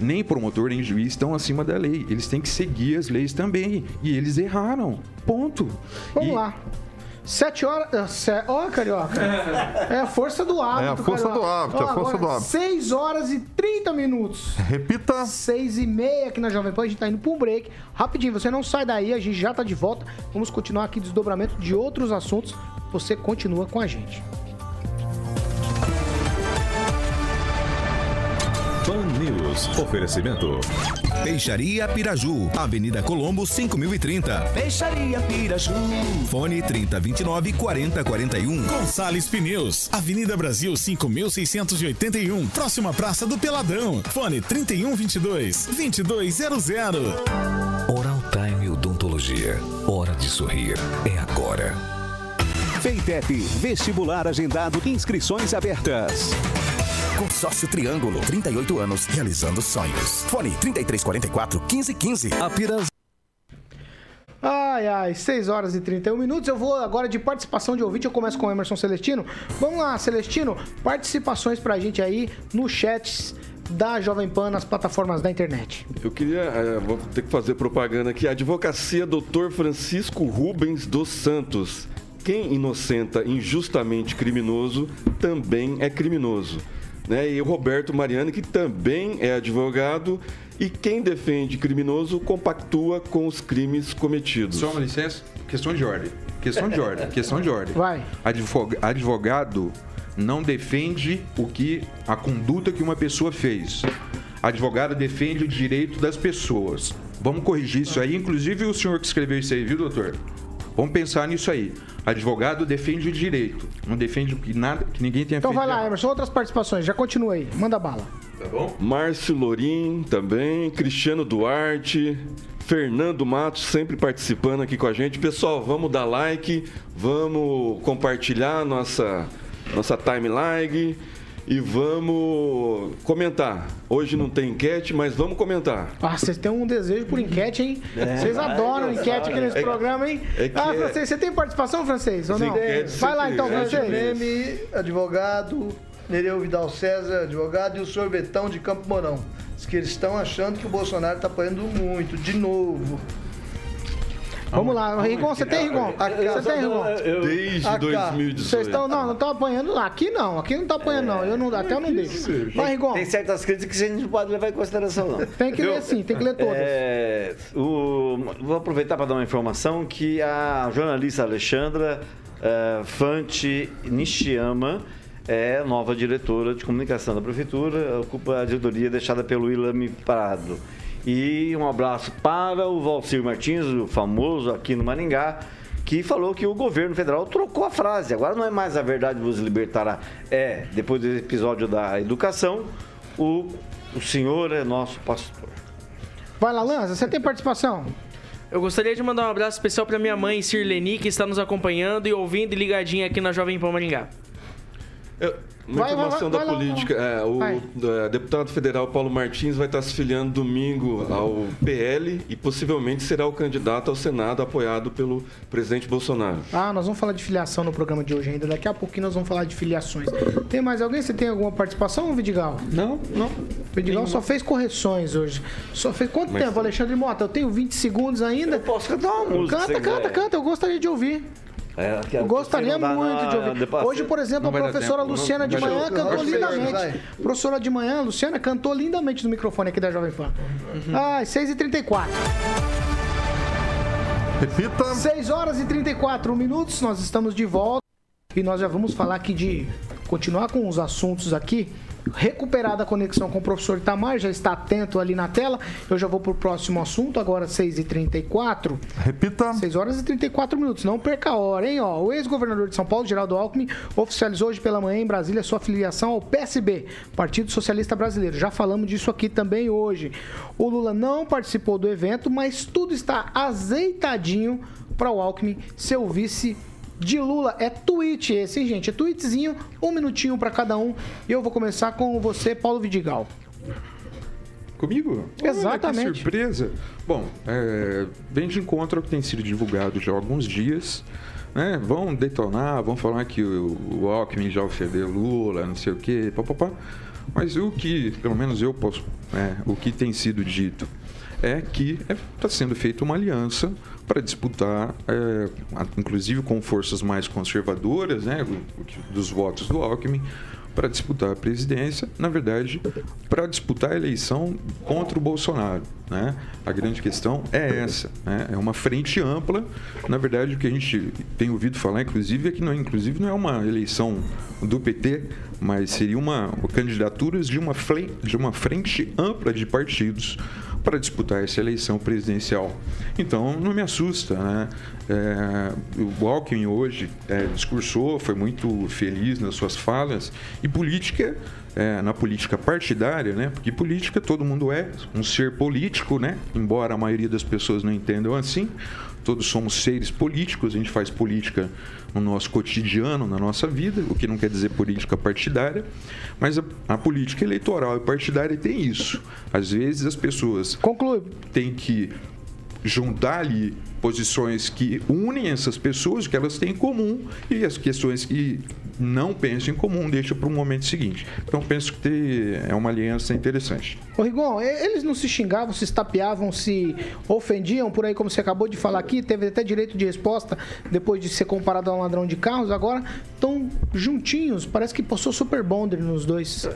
Nem promotor, nem juiz estão acima da lei. Eles têm que seguir as leis também. E eles erraram. Ponto. Vamos E- lá. Sete horas. se- Ó, Carioca. É a força do hábito. É a força Carioca. do hábito, é a força agora, do hábito. Seis horas e 30 minutos. Repita. Seis e meia aqui na Jovem Pan, a gente tá indo pra um break. Rapidinho, você não sai daí, a gente já tá de volta. Vamos continuar aqui desdobramento de outros assuntos. Você continua com a gente. Pan News. Oferecimento. Peixaria Piraju, Avenida Colombo 5030. Peixaria Piraju. Fone 3029 4041. Gonçalves Pneus, Avenida Brasil 5681, próxima Praça do Peladão. Fone 3122 2200. Oral Time Odontologia. Hora de sorrir. É agora. Feitep, vestibular agendado, inscrições abertas. Consórcio Triângulo, 38 anos, realizando sonhos. Fone 3344 1515. Apenas Ai, ai, 6 horas e 31 minutos. Eu vou agora de participação de ouvinte. Eu começo com o Emerson Celestino. Vamos lá, Celestino. Participações pra gente aí no chat da Jovem Pan nas plataformas da internet. Eu queria, eh, vou ter que fazer propaganda aqui, a advocacia Dr. Francisco Rubens dos Santos. Quem inocenta injustamente criminoso também é criminoso. né? E o Roberto Mariani, que também é advogado. E quem defende criminoso compactua com os crimes cometidos. Só uma licença, questão de ordem. Questão de ordem, questão de ordem. Vai. Advog- Advogado não defende o que a conduta que uma pessoa fez. Advogado defende o direito das pessoas. Vamos corrigir isso aí, inclusive o senhor que escreveu isso aí, viu, doutor? Vamos pensar nisso aí. Advogado defende o direito, não defende que nada, que ninguém tenha Então feito. vai lá. Emerson. Outras participações. Já continua aí. Manda bala. Tá bom? Márcio Lorim também, Cristiano Duarte, Fernando Matos sempre participando aqui com a gente. Pessoal, vamos dar like, vamos compartilhar nossa, nossa timeline e vamos comentar. Hoje não tem enquete, mas vamos comentar. Ah, vocês têm um desejo por enquete, hein? É. Vocês adoram Gonçalo. enquete aqui nesse É programa, hein? é ah, é- francês, você tem participação, francês? Ou não? Vai lá então, é, francês. Meme, advogado, Nereu Vidal César, advogado, e o sorvetão de Campo Mourão. Diz que eles estão achando que o Bolsonaro está apanhando muito, de novo. Vamos lá, Rigon, você tem, Rigon? Você tem, Rigon? Desde Ah, tá. 2018. Vocês estão, não, não estão apanhando lá. Aqui não, aqui não tá apanhando não. Eu não, até eu não deixo. Vai, Rigon. Tem certas críticas que a gente não pode levar em consideração, não. Tem que ler sim, tem que ler todas. É, o- vou aproveitar para dar uma informação que a jornalista Alexandra eh, Fante Nishiyama é nova diretora de comunicação da prefeitura, ocupa a diretoria deixada pelo Ilame Prado. E um abraço para o Valcir Martins, o famoso aqui no Maringá, que falou que o governo federal trocou a frase. Agora não é mais a verdade vos libertará. É, depois do episódio da educação, o, o senhor é nosso pastor. Vai lá, Lanza, você tem participação? Eu gostaria de mandar um abraço especial para minha mãe, Sirleni, que está nos acompanhando e ouvindo e ligadinha aqui na Jovem Pan Maringá. Uma Vai, informação vai, da vai lá, política. é, o Vai. é, deputado federal Paulo Martins vai estar se filiando domingo ao PL e possivelmente será o candidato ao Senado apoiado pelo presidente Bolsonaro. Ah, nós vamos falar de filiação no programa de hoje ainda. Daqui a pouquinho nós vamos falar de filiações. Tem mais alguém? Você tem alguma participação, Vidigal? Não, não. Vidigal só fez correções hoje. Só fez quanto Mas- tempo, Alexandre Mota? Eu tenho 20 segundos ainda. Eu posso cantar uma música. Canta, canta, canta. Eu gostaria de ouvir. É, que- Eu gostaria não muito não, de ouvir. depois- Hoje, por exemplo, Não a professora tempo. Luciana de Não vai manhã dar cantou tempo. lindamente. Professora de manhã, Luciana, cantou lindamente no microfone aqui da Jovem Pan. Ah, 6h34. Repita. 6 horas e 34 minutos, nós estamos de volta e nós já vamos falar aqui de continuar com os assuntos aqui. Recuperada a conexão com o professor Itamar, já está atento ali na tela. Eu já vou para o próximo assunto, agora 6h34. Repita. 6 horas e 34 minutos. Não perca a hora, hein? Ó, o ex-governador de São Paulo, Geraldo Alckmin, oficializou hoje pela manhã em Brasília sua filiação ao PSB, Partido Socialista Brasileiro. Já falamos disso aqui também hoje. O Lula não participou do evento, mas tudo está azeitadinho para o Alckmin ser o vice de Lula. É tweet esse, hein, gente? É tweetzinho, um minutinho para cada um. E eu vou começar com você, Paulo Vidigal. Comigo? Exatamente. Olha, que surpresa. Bom, é, vem de encontro ao que tem sido divulgado já há alguns dias. Né? Vão detonar, vão falar que o, o Alckmin já ofendeu Lula, não sei o quê, papapá. Mas o que, pelo menos eu posso, é, o que tem sido dito é que está sendo feita uma aliança para disputar, é, inclusive com forças mais conservadoras, né, dos votos do Alckmin, para disputar a presidência, na verdade, para disputar a eleição contra o Bolsonaro. Né? A grande questão é essa, né? é uma frente ampla. Na verdade, o que a gente tem ouvido falar, inclusive, é que não, inclusive, não é uma eleição do PT, mas seria uma candidaturas de uma, de uma frente ampla de partidos para disputar essa eleição presidencial. Então, não me assusta. Né? É, o Alckmin hoje é, discursou, foi muito feliz nas suas falas, e política, é, na política partidária, né? porque política todo mundo é um ser político, né? embora a maioria das pessoas não entendam assim. Todos somos seres políticos, a gente faz política no nosso cotidiano, na nossa vida, o que não quer dizer política partidária, mas a, a política eleitoral e partidária tem isso. Às vezes as pessoas têm que juntar ali posições que unem essas pessoas, que elas têm em comum, e as questões que não penso em comum, deixa para o momento seguinte. Então penso que é uma aliança interessante. Ô Rigon, eles não se xingavam, se estapeavam, se ofendiam por aí, como você acabou de falar aqui, teve até direito de resposta depois de ser comparado a um ladrão de carros, agora estão juntinhos, parece que passou super bonder nos dois.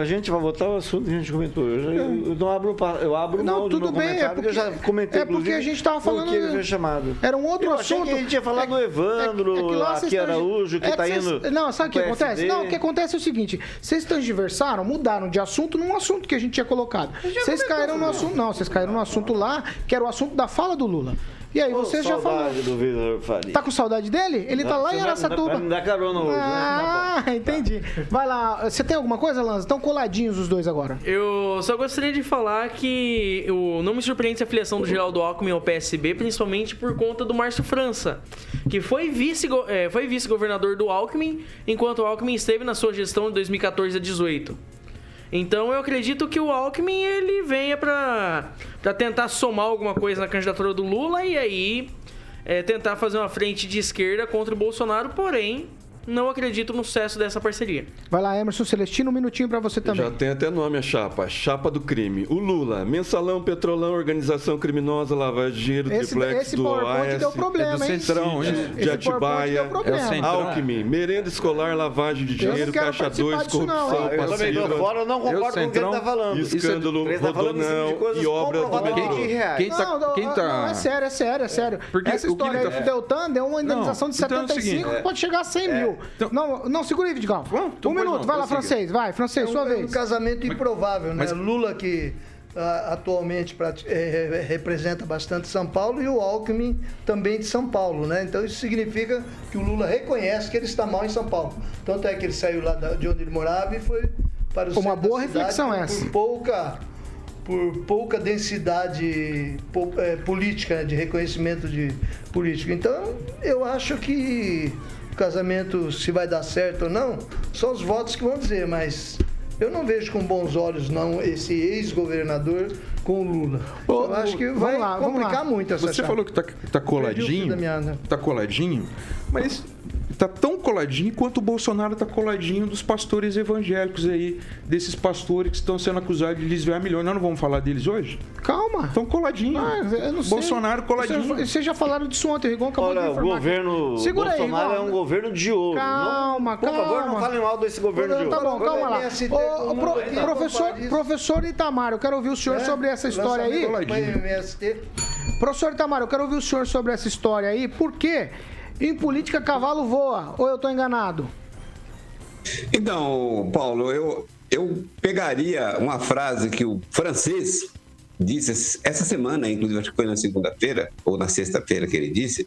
A gente vai voltar ao assunto que a gente comentou. Eu, já- eu não abro, eu abro Não, mão tudo bem, é porque eu já comentei, é porque a gente tava falando- porque ele foi chamado. Era um outro eu achei assunto. que a gente ia falar do Evandro, É que lá vocês aqui Araújo, que é tá indo. Não, sabe o que pro acontece? PSD. Não, o que acontece é o seguinte: vocês transversaram, mudaram de assunto num assunto que a gente tinha colocado. Vocês caíram no assunto. Não, vocês caíram no assunto lá, que era o assunto da fala do Lula. E aí, você já falou. do Vitor Faria. Tá com saudade dele? Ele tá lá em Araçatuba. me dar carona hoje, né? Ah, entendi. Vai lá. Você tem alguma coisa, Lanza? Estão coladinhos os dois agora. Eu só gostaria de falar que eu não me surpreende a filiação do Geraldo Alckmin ao PSB, principalmente por conta do Márcio França, que foi vice é, foi vice-governador do Alckmin, enquanto o Alckmin esteve na sua gestão de 2014 a 18. Então eu acredito que o Alckmin ele venha pra tentar somar alguma coisa na candidatura do Lula e aí é, tentar fazer uma frente de esquerda contra o Bolsonaro, porém não acredito no sucesso dessa parceria. Vai lá, Emerson Celestino, um minutinho pra você também. Já tem até nome a chapa, chapa do crime. O Lula, mensalão, petrolão, organização criminosa, lavagem de dinheiro, Esse- triplex esse do PowerPoint OAS. deu problema, É do hein? Centrão, de, hein? de Atibaia, PowerPoint deu problema. É o Centrão. Alckmin, merenda escolar, lavagem de dinheiro, não caixa participar 2, disso não, corrupção, hein? Eu também fora, eu não concordo com o que ele tá falando. escândalo, tá de rodonão coisas e obra do metrô. Quem tá- não, não, quem tá- não, é sério, é sério, é sério. Porque Essa o que história ele aí tá- do Deltan deu uma indenização de Não, então é o 75, seguinte, pode chegar a 100 mil. Então- não, não, segura aí, Vidigal. Então um minuto, não, vai lá, francês, vai, francês, É sua um, é um vez. casamento improvável, né? mas- Lula que ah, atualmente eh, representa bastante São Paulo e o Alckmin também de São Paulo, né? Então isso significa que o Lula reconhece que ele está mal em São Paulo. Tanto é que ele saiu lá da- de onde ele morava e foi para o Uma boa cidade reflexão por, essa. Por pouca por pouca densidade eh, política, né, de reconhecimento de político. Então, eu acho que o casamento, se vai dar certo ou não, só os votos que vão dizer, mas eu não vejo com bons olhos, não, esse ex-governador com o Lula. Ô, eu acho que vai lá, complicar muito essa Você chave. falou que tá, tá coladinho. Tá coladinho, mas tá tão coladinho quanto o Bolsonaro tá coladinho dos pastores evangélicos aí, desses pastores que estão sendo acusados de desviar milhões. Nós não vamos falar deles hoje? Calma. Estão coladinho. Ah, eu não sei. Bolsonaro coladinho. Vocês vocês já falaram disso ontem, o Rigon acabou de Olha, o informar. aqui. governo Segura aí, Bolsonaro Rigon. é um governo de ouro. Calma, não, Por favor, não calma. falem mal desse governo de Tá ouro. bom, calma lá. Ô, ô, pro- o Lula, professor, professor Itamar, eu quero ouvir o senhor É, sobre essa história aí. MST. Professor Itamar, eu quero ouvir o senhor sobre essa história aí. Por quê? Em política, cavalo voa. Ou eu tô enganado? Então, Paulo, eu, eu pegaria uma frase que o francês disse essa semana, inclusive acho que foi na segunda-feira, ou na sexta-feira que ele disse,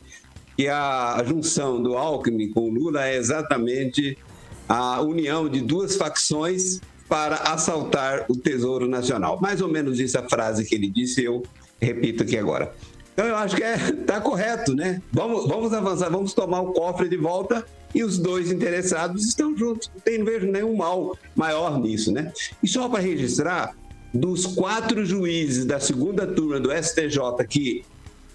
que a, junção do Alckmin com o Lula é exatamente a união de duas facções para assaltar o Tesouro Nacional. Mais ou menos isso a frase que ele disse, eu repito aqui agora. Então eu acho que é, tá correto, né? Vamos, vamos avançar, vamos tomar o cofre de volta e os dois interessados estão juntos. Não tem, não vejo nenhum mal maior nisso, né? E só para registrar, dos quatro juízes da segunda turma do STJ que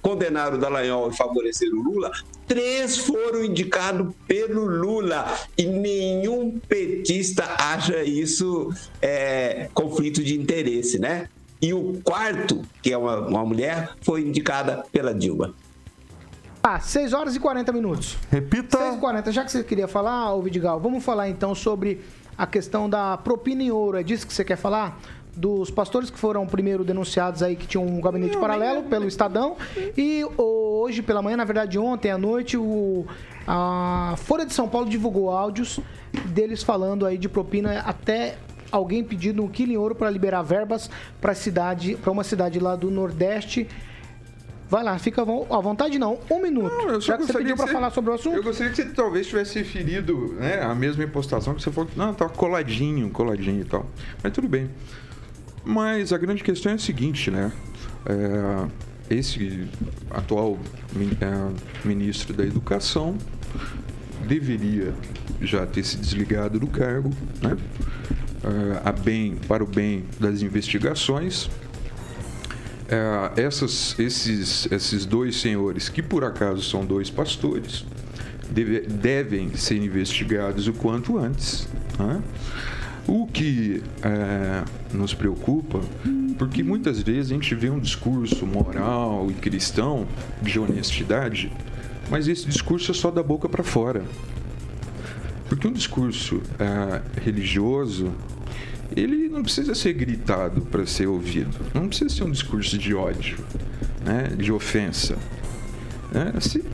condenaram o Dallagnol e favoreceram o Lula, três foram indicados pelo Lula e nenhum petista acha isso é, conflito de interesse, né? E o quarto, que é uma, uma mulher, foi indicada pela Dilma. Ah, 6 horas e 40 minutos. Repita. 6 e 40. Já que você queria falar, ô Vidigal, vamos falar então sobre a questão da propina em ouro. É disso que você quer falar? Dos pastores que foram primeiro denunciados aí, que tinham um gabinete paralelo pelo Estadão. E hoje pela manhã, na verdade ontem à noite, o, a Folha de São Paulo divulgou áudios deles falando aí de propina até alguém pedindo um quilo em ouro para liberar verbas para cidade, para uma cidade lá do Nordeste. Vai lá, fica à vo- à vontade não. Um minuto. Não, eu só Já que você gostaria pediu para falar sobre o assunto. Eu gostaria que você talvez tivesse ferido né, a mesma impostação que você falou que não, tá coladinho, coladinho e tal. Mas tudo bem. Mas a grande questão é a seguinte, né? É, esse atual é, ministro da Educação deveria já ter se desligado do cargo, né? É, a bem, para o bem das investigações. É, essas, esses, esses dois senhores, que por acaso são dois pastores, deve- devem ser investigados o quanto antes. né? O que é, nos preocupa, porque muitas vezes a gente vê um discurso moral e cristão de honestidade, mas esse discurso é só da boca para fora. Porque um discurso ah, religioso, ele não precisa ser gritado para ser ouvido. Não precisa ser um discurso de ódio, né, de ofensa. né? Se-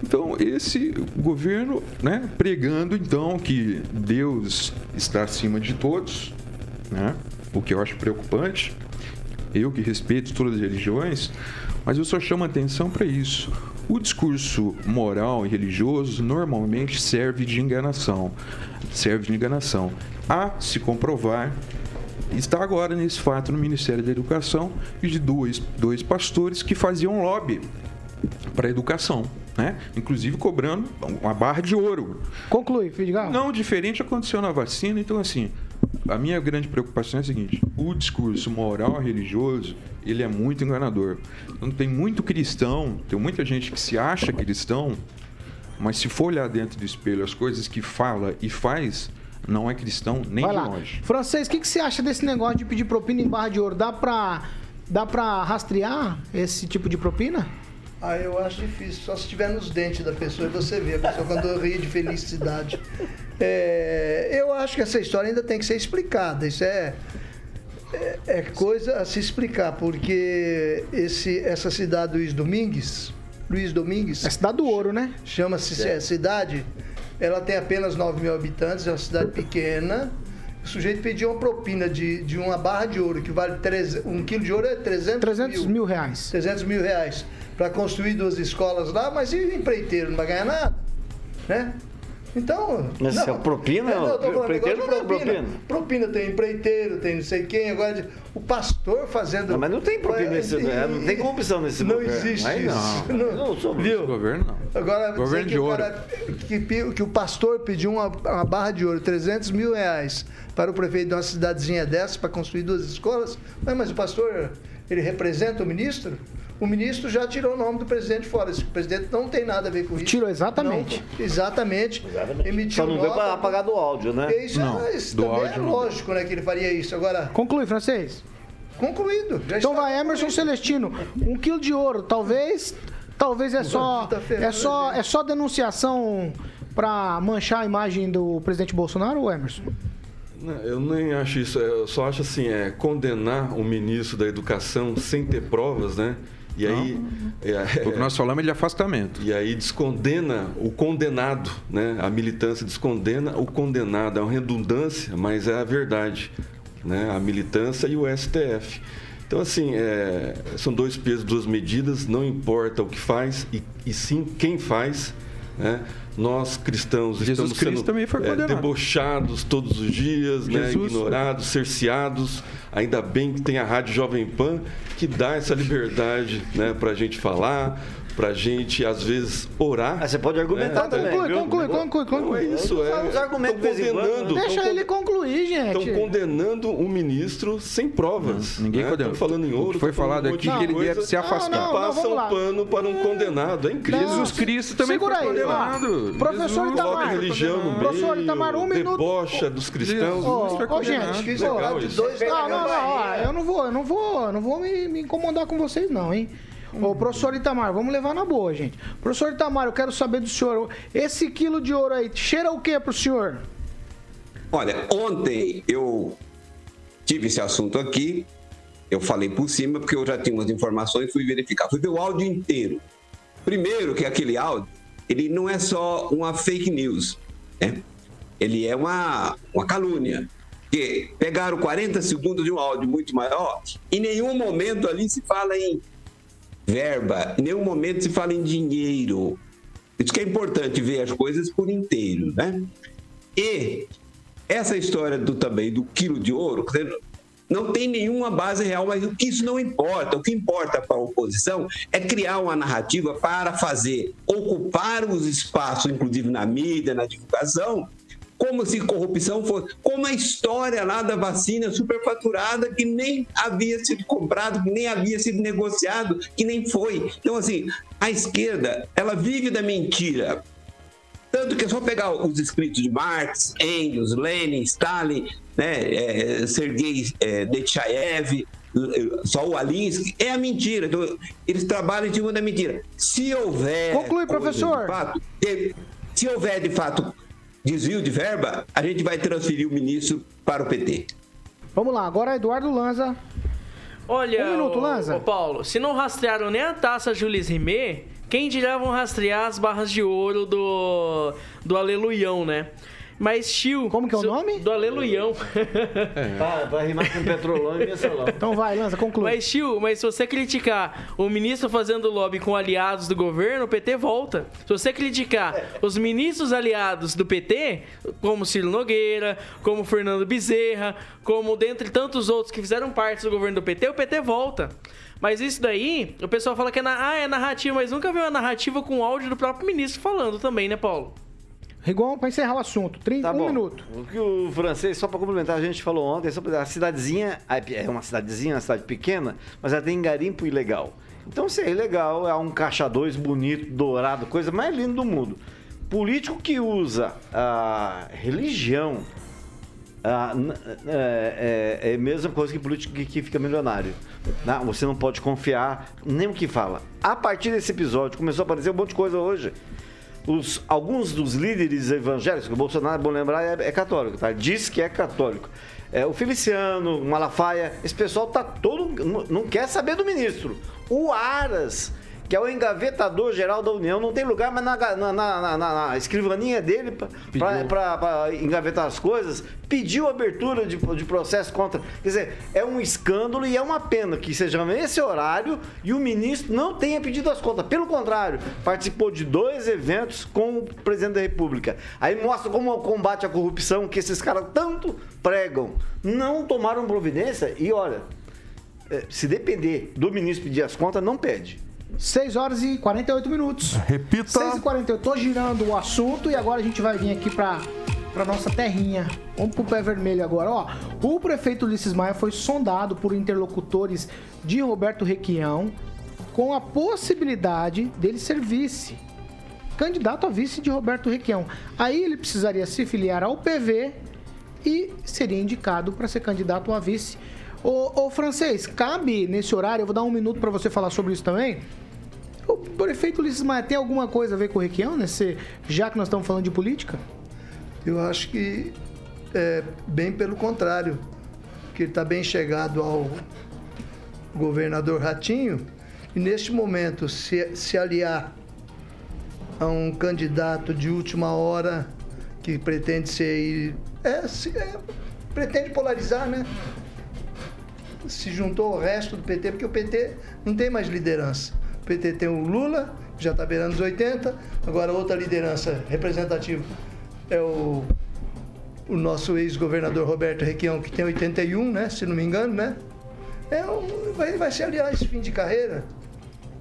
Então, esse governo né, pregando, então, que Deus está acima de todos, né, o que eu acho preocupante, eu que respeito todas as religiões, mas eu só chamo atenção para isso. O discurso moral e religioso normalmente serve de enganação. Serve de enganação. A se comprovar, está agora nesse fato no Ministério da Educação, de dois, dois pastores que faziam lobby para a educação. Né? Inclusive cobrando uma barra de ouro. Conclui, Fidigal. Não, diferente aconteceu na vacina. Então, assim, a minha grande preocupação é a seguinte: o discurso moral e religioso ele é muito enganador. Então, tem muito cristão, tem muita gente que se acha cristão, mas se for olhar dentro do espelho as coisas que fala e faz, não é cristão nem Vai de lá. longe. Francês, o que, que você acha desse negócio de pedir propina em barra de ouro? Dá pra, dá pra rastrear esse tipo de propina? Ah, eu acho difícil, só se estiver nos dentes da pessoa e você vê a pessoa quando ri de felicidade. É, eu acho que essa história ainda tem que ser explicada. Isso é, é, é coisa a se explicar, porque esse, essa cidade Luiz Domingues, Luiz Domingues. É cidade do ouro, né? Chama-se É. cidade. Ela tem apenas 9 mil habitantes, é uma cidade pequena. O sujeito pediu uma propina de, de uma barra de ouro, que vale 300, um quilo de ouro é 300, 300 mil reais. 300 mil reais para construir duas escolas lá, mas e o empreiteiro não vai ganhar nada, né? Então. Mas não, se é propina, eu tô falando empreiteiro agora não tem propina. Propina tem empreiteiro, tem não sei quem, agora de- o pastor fazendo. Não, mas não tem propina nesse- É, não tem corrupção nesse Não governo. existe Aí isso. não. Não sou- viu? Governo não. Agora, Governo de o ouro. cara- que, que o pastor pediu uma, uma barra de ouro, 300 mil reais, para o prefeito de uma cidadezinha dessa para construir duas escolas. Mas, mas o pastor, ele representa o ministro? O ministro já tirou o nome do presidente fora. Esse presidente não tem nada a ver com isso. Tirou, exatamente. Não, exatamente. Emitiu Só não deu nota- para apagar do áudio, né? Isso, é- isso também é lógico, né, que ele faria isso. Agora, Conclui, francês. concluído. Já Então vai, Emerson Celestino. Um quilo de ouro, talvez. Talvez é só. É só, é só denunciação pra manchar a imagem do presidente Bolsonaro, ou Emerson? Não, Eu nem acho isso, eu só acho assim, é condenar o ministro da Educação sem ter provas, né? E aí. é, O que nós falamos é de afastamento. E aí descondena o condenado, né? A militância descondena o condenado. É uma redundância, mas é a verdade. Né? A militância e o STF. Então, assim, é, são dois pesos, duas medidas, não importa o que faz, e, e sim quem faz. Né? Nós cristãos Jesus estamos Cristo sendo também foi é, debochados todos os dias, né? Jesus. ignorados, cerceados. Ainda bem que tem a Rádio Jovem Pan que dá essa liberdade né? para a gente falar, para a gente, às vezes, orar. você pode argumentar também, Conclui, conclui, conclui, conclui. Não é isso, é. Uns argumentos condenando. né? Deixa ele concluir, gente. Estão condenando um ministro sem provas. ninguém né? condena. Estão falando em O que ouro. foi falado um aqui que ele deve se afastar. Não, não, não, Passa um pano para um condenado. É incrível. Jesus Cristo também Segura foi aí, condenado. Professor Jesus Itamar. Coloca religião no meio, Professor Itamar, um minuto. debocha dos cristãos. Ô, ô, condenado. gente, Legal isso. Não, não, não, ó, eu não vou, eu não vou, eu não vou me, me incomodar com vocês, não, hein? Ô, professor Itamar, vamos levar na boa, gente. Professor Itamar, eu quero saber do senhor, esse quilo de ouro aí, cheira o que pro senhor? Olha, ontem eu tive esse assunto aqui, eu falei por cima porque eu já tinha umas informações e fui verificar. Fui ver o áudio inteiro. Primeiro que aquele áudio, ele não é só uma fake news, né? Ele é uma, uma calúnia. Que pegaram 40 segundos de um áudio muito maior, em nenhum momento ali se fala em verba, em nenhum momento se fala em dinheiro. Isso que é importante ver as coisas por inteiro, né? E essa história do também do quilo de ouro, não tem nenhuma base real, mas o que isso não importa. O que importa para a oposição é criar uma narrativa para fazer ocupar os espaços, inclusive na mídia, na divulgação, como se corrupção fosse, como a história lá da vacina superfaturada que nem havia sido comprado, que nem havia sido negociado, que nem foi. Então assim, a esquerda, ela vive da mentira. Tanto que é só pegar os escritos de Marx, Engels, Lenin, Stalin, né, é, Sergei é, Nechayev, só o Alinsky, é a mentira. Então, eles trabalham em cima da mentira. Se houver. Conclui, professor. de fato, se houver de fato desvio de verba, a gente vai transferir o ministro para o PT. Vamos lá, agora Eduardo Lanza. Olha, Um minuto, Lanza. ô, Paulo, se não rastrearam nem a taça Jules Rimet, quem dirá vão rastrear as barras de ouro do, do Aleluião, né? Mas, tio... Como que é o nome? Do Aleluião. Pra, pra rimar com petrolão e mensalão. Então vai, Lanza, conclui. Mas, tio, mas se você criticar o ministro fazendo lobby com aliados do governo, o PT volta. Se você criticar os ministros aliados do PT, como Ciro Nogueira, como Fernando Bezerra, como dentre tantos outros que fizeram parte do governo do PT, o PT volta. Mas isso daí, o pessoal fala que é, na, ah, é narrativa, mas nunca viu a narrativa com áudio do próprio ministro falando também, né, Paulo? Rigon, para encerrar o assunto, 30, Tá um bom. minuto. O que o francês, só para complementar, a gente falou ontem sobre a cidadezinha, é uma cidadezinha, uma cidade pequena, mas ela tem garimpo ilegal. Então, se é ilegal, é um caixa 2 bonito, dourado, coisa mais linda do mundo. Político que usa a religião ah, é, é, é a mesma coisa que político que, fica milionário. Não, você não pode confiar nem o que fala. A partir desse episódio, começou a aparecer um monte de coisa hoje. Os, alguns dos líderes evangélicos, o Bolsonaro, é bom lembrar, é, é católico, tá? Diz que é católico. É, o Feliciano, Malafaia, esse pessoal tá todo. Não quer saber do ministro. O Aras, que é o engavetador geral da União, não tem lugar na, ga- na, na- na- na escrivaninha dele para engavetar as coisas, pediu abertura de, de processo contra. Quer dizer, é um escândalo e é uma pena que seja nesse horário e o ministro não tenha pedido as contas. Pelo contrário, participou de dois eventos com o presidente da República. Aí mostra como o combate à corrupção que esses caras tanto pregam. Não tomaram providência e olha, eh, se depender do ministro pedir as contas, não pede. 6 horas e 48 minutos. Repita. 6 e 48. Tô girando o assunto e agora a gente vai vir aqui pra, pra nossa terrinha. Vamos pro pé vermelho agora. Ó, o prefeito Ulisses Maia foi sondado por interlocutores de Roberto Requião com a possibilidade dele ser vice. Candidato a vice de Roberto Requião. Aí ele precisaria se filiar ao PV e seria indicado para ser candidato a vice. Ô, ô, francês, cabe nesse horário, eu vou dar um minuto para você falar sobre isso também. O prefeito Ulisses Maia tem alguma coisa a ver com o Requião, nesse, já que nós estamos falando de política? Eu acho que é bem pelo contrário, que ele está bem chegado ao governador Ratinho e neste momento se, se aliar a um candidato de última hora que pretende ser é, se- é, pretende polarizar, né? Se juntou ao resto do PT, porque o PT não tem mais liderança. O PT tem o Lula, que já está beirando os 80, agora outra liderança representativa é o, o nosso ex-governador Roberto Requião, que tem 81, né? Se não me engano, né? É um, vai, vai se aliar esse fim de carreira.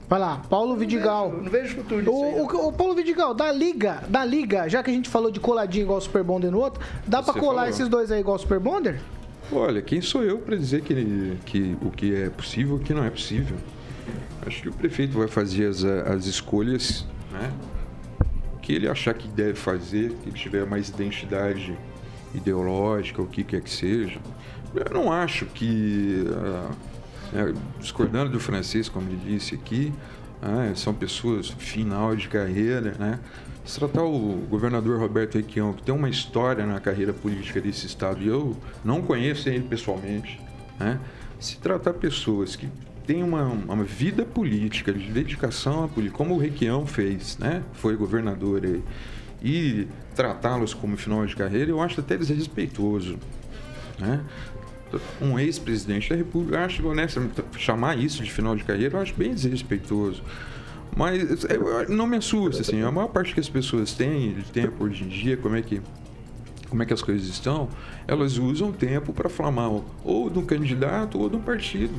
Vai lá, Paulo Vidigal. Não vejo futuro nisso aí, O, o, o Paulo Vidigal, da Liga, da Liga, já que a gente falou de coladinho igual o Super Bonder no outro, dá pra Você colar falou. esses dois aí igual o Super Bonder? Olha, quem sou eu para dizer que, que o que é possível e o que não é possível? Acho que o prefeito vai fazer as, as escolhas né, que ele achar que deve fazer, que tiver mais identidade ideológica, o que quer que seja. Eu não acho que, ah, né, discordando do francês, como ele disse aqui, ah, são pessoas final de carreira, né? Se tratar o governador Roberto Requião, que tem uma história na carreira política desse estado, e eu não conheço ele pessoalmente, né? Se tratar pessoas que têm uma, uma vida política, de dedicação à política, como o Requião fez, né? Foi governador e tratá-los como final de carreira, eu acho até desrespeitoso, né? Um ex-presidente da República, acho, honestamente, chamar isso de final de carreira, eu acho bem desrespeitoso. Mas eu- não me assusta, assim, a maior parte que as pessoas têm de tempo hoje em dia, como é que como é que as coisas estão, elas usam tempo para falar mal ou de um candidato ou de um partido,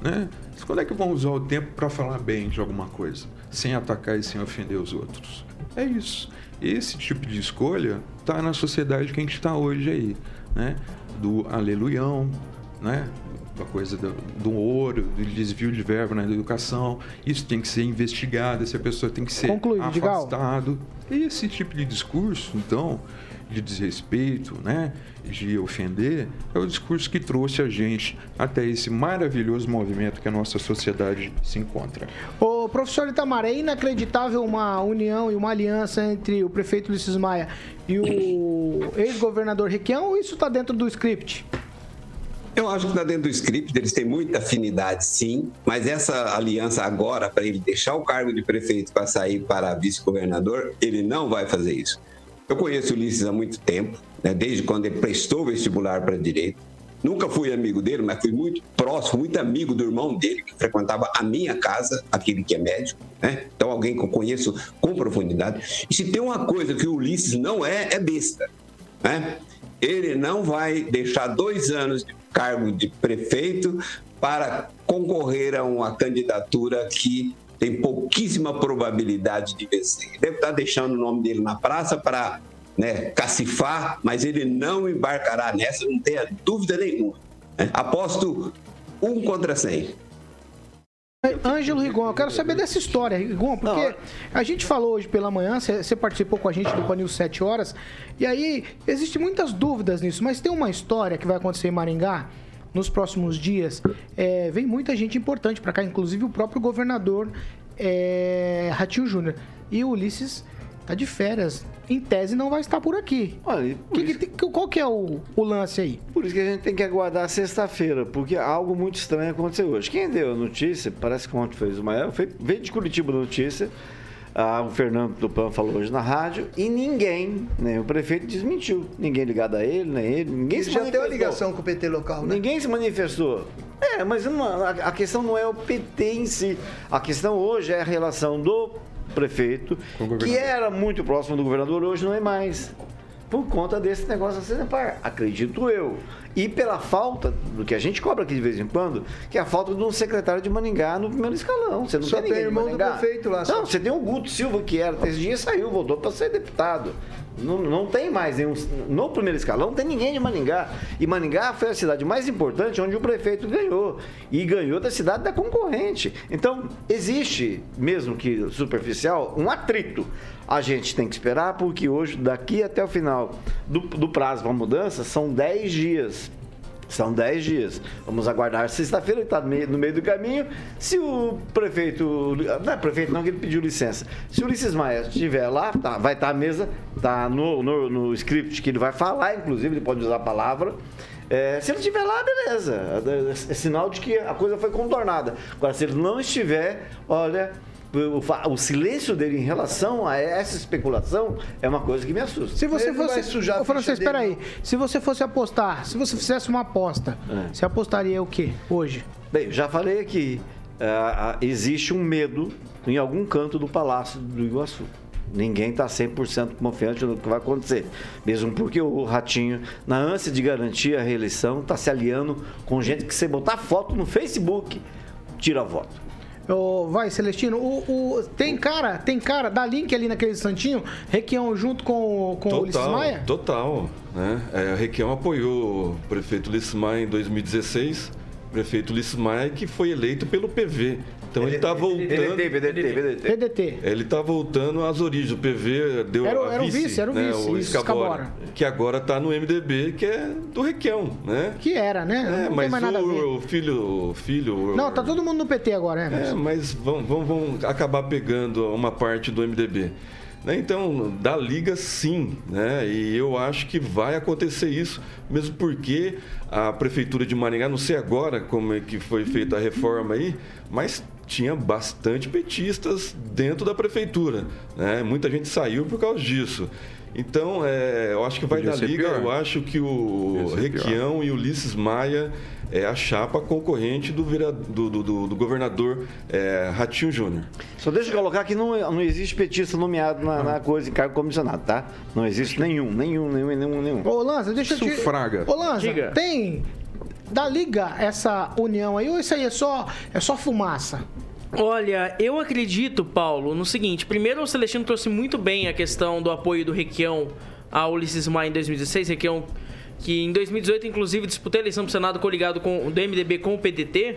né? Quando é que vão usar o tempo para falar bem de alguma coisa, sem atacar e sem ofender os outros? É isso. Esse tipo de escolha está na sociedade que a gente está hoje aí, né? Do aleluião, né? A coisa do, do ouro, do desvio de verba na educação. Isso tem que ser investigado, essa pessoa tem que ser Conclui, afastado. Esse tipo de discurso, então, de desrespeito, né, de ofender, é o discurso que trouxe a gente até esse maravilhoso movimento que a nossa sociedade se encontra. Ô, professor Itamar, é inacreditável uma união e uma aliança entre o prefeito Ulisses Maia e o ex-governador Requião ou isso está dentro do script? Eu acho que está dentro do script, eles têm muita afinidade, sim, mas essa aliança agora, para ele deixar o cargo de prefeito para sair para vice-governador, ele não vai fazer isso. Eu conheço o Ulisses há muito tempo, né, desde quando ele prestou vestibular para direito. Nunca fui amigo dele, mas fui muito próximo, muito amigo do irmão dele, que frequentava a minha casa, aquele que é médico. Né? Então, alguém que eu conheço com profundidade. E se tem uma coisa que o Ulisses não é, é besta. Né? Ele não vai deixar dois anos de cargo de prefeito para concorrer a uma candidatura que tem pouquíssima probabilidade de vencer. Deve estar deixando o nome dele na praça para né, cacifar, mas ele não embarcará nessa, não tenha dúvida nenhuma. né? Aposto um contra cem. Ângelo Rigon, eu quero saber dessa história, Rigon, porque a gente falou hoje pela manhã, você você participou com a gente do Panil 7 horas, e aí existem muitas dúvidas nisso, mas tem uma história que vai acontecer em Maringá nos próximos dias. É, vem muita gente importante para cá, inclusive o próprio governador é, Ratinho Júnior. E o Ulisses tá de férias. Em tese não vai estar por aqui. Que que tem- qual que é o, o lance aí? Por isso que a gente tem que aguardar sexta-feira, porque algo muito estranho aconteceu hoje. Quem deu a notícia, parece que ontem fez o maior, foi, veio de Curitiba a notícia, ah, o Fernando Tupan falou hoje na rádio, e ninguém, nem o prefeito desmentiu. Ninguém ligado a ele, nem ele, ninguém Ele se já tem uma manifestou. ligação com o PT local, né? Ninguém se manifestou. É, mas não- a, a questão não é o PT em si. A questão hoje é a relação do prefeito, que era muito próximo do governador, hoje não é mais. Por conta desse negócio da Cenepar, acredito eu. E pela falta, do que a gente cobra aqui de vez em quando, que é a falta de um secretário de Maningá no primeiro escalão. Você não Só tem tem irmão do prefeito lá, só. Não, você tem o Guto Silva, que era, esse dia saiu, voltou para ser deputado. Não, não tem mais nenhum. No primeiro escalão não tem ninguém de Maningá. E Maningá foi a cidade mais importante onde o prefeito ganhou. E ganhou da cidade da concorrente. Então, existe, mesmo que superficial, um atrito. A gente tem que esperar, porque hoje, daqui até o final do, do prazo para mudança, são 10 dias. São 10 dias. Vamos aguardar sexta-feira, está no meio, do caminho. Se o prefeito. Não é prefeito, não, que ele pediu licença. Se o Ulisses Maia estiver lá, tá, vai estar à mesa, tá no, no, no script que ele vai falar, inclusive, ele pode usar a palavra. É, se ele estiver lá, beleza. É sinal de que a coisa foi contornada. Agora, se ele não estiver, olha. O, silêncio dele em relação a essa especulação é uma coisa que me assusta. Se você fosse. Ô, francês, espera aí. Se você fosse apostar, se você fizesse uma aposta, É. você apostaria o quê hoje? Bem, já falei aqui, ah, ah, existe um medo em algum canto do Palácio do Iguaçu. Ninguém está 100% confiante no que vai acontecer. Mesmo porque o Ratinho, na ânsia de garantir a reeleição, está se aliando com gente que, se botar foto no Facebook, tira voto. Ô, vai, Celestino, o, o- tem cara, tem cara, dá link ali naquele santinho, Requião junto com, com o Ulisses Total, Maia? total. Né? É, Requião apoiou o prefeito Ulisses Maia em 2016, prefeito Ulisses Maia que foi eleito pelo PV. Então ele está voltando. PDT, PDT, PDT. PDT. Ele está voltando às origens. O PV deu Era o- a era o vice, era o né, vice, o isso, Escabora, Escabora. que agora está no MDB, que é do Requião, né? Que era, né? É, não tem mas mais nada a ver. o, o filho, o filho. Não, tá todo mundo no PT agora, né? É, mas vão, vão, vão acabar pegando uma parte do MDB. Né? Então, da Liga, sim. Né? E eu acho que vai acontecer isso, mesmo porque a Prefeitura de Maringá, não sei agora como é que foi feita a reforma aí, mas tinha bastante petistas dentro da Prefeitura. Né? Muita gente saiu por causa disso. Então, é, eu acho que vai Podia da ser Liga, pior. eu acho que o ser pior. Requião e Ulisses Maia é a chapa concorrente do, vira- do, do- do- do governador é, Ratinho Júnior. Só deixa eu colocar que não, não existe petista nomeado na, na coisa em cargo comissionado, tá? Não existe nenhum, nenhum, nenhum, nenhum, nenhum. Ô, Lanza, deixa eu te... Sufraga. Ô, Lanza, Diga. tem da Liga essa união aí ou isso aí é só, é só fumaça? Olha, eu acredito, Paulo, no seguinte. Primeiro, o Celestino trouxe muito bem a questão do apoio do Requião ao Ulisses Maia em 2016. Requião que em 2018, inclusive, disputei a eleição pro Senado coligado com, do MDB com o PDT.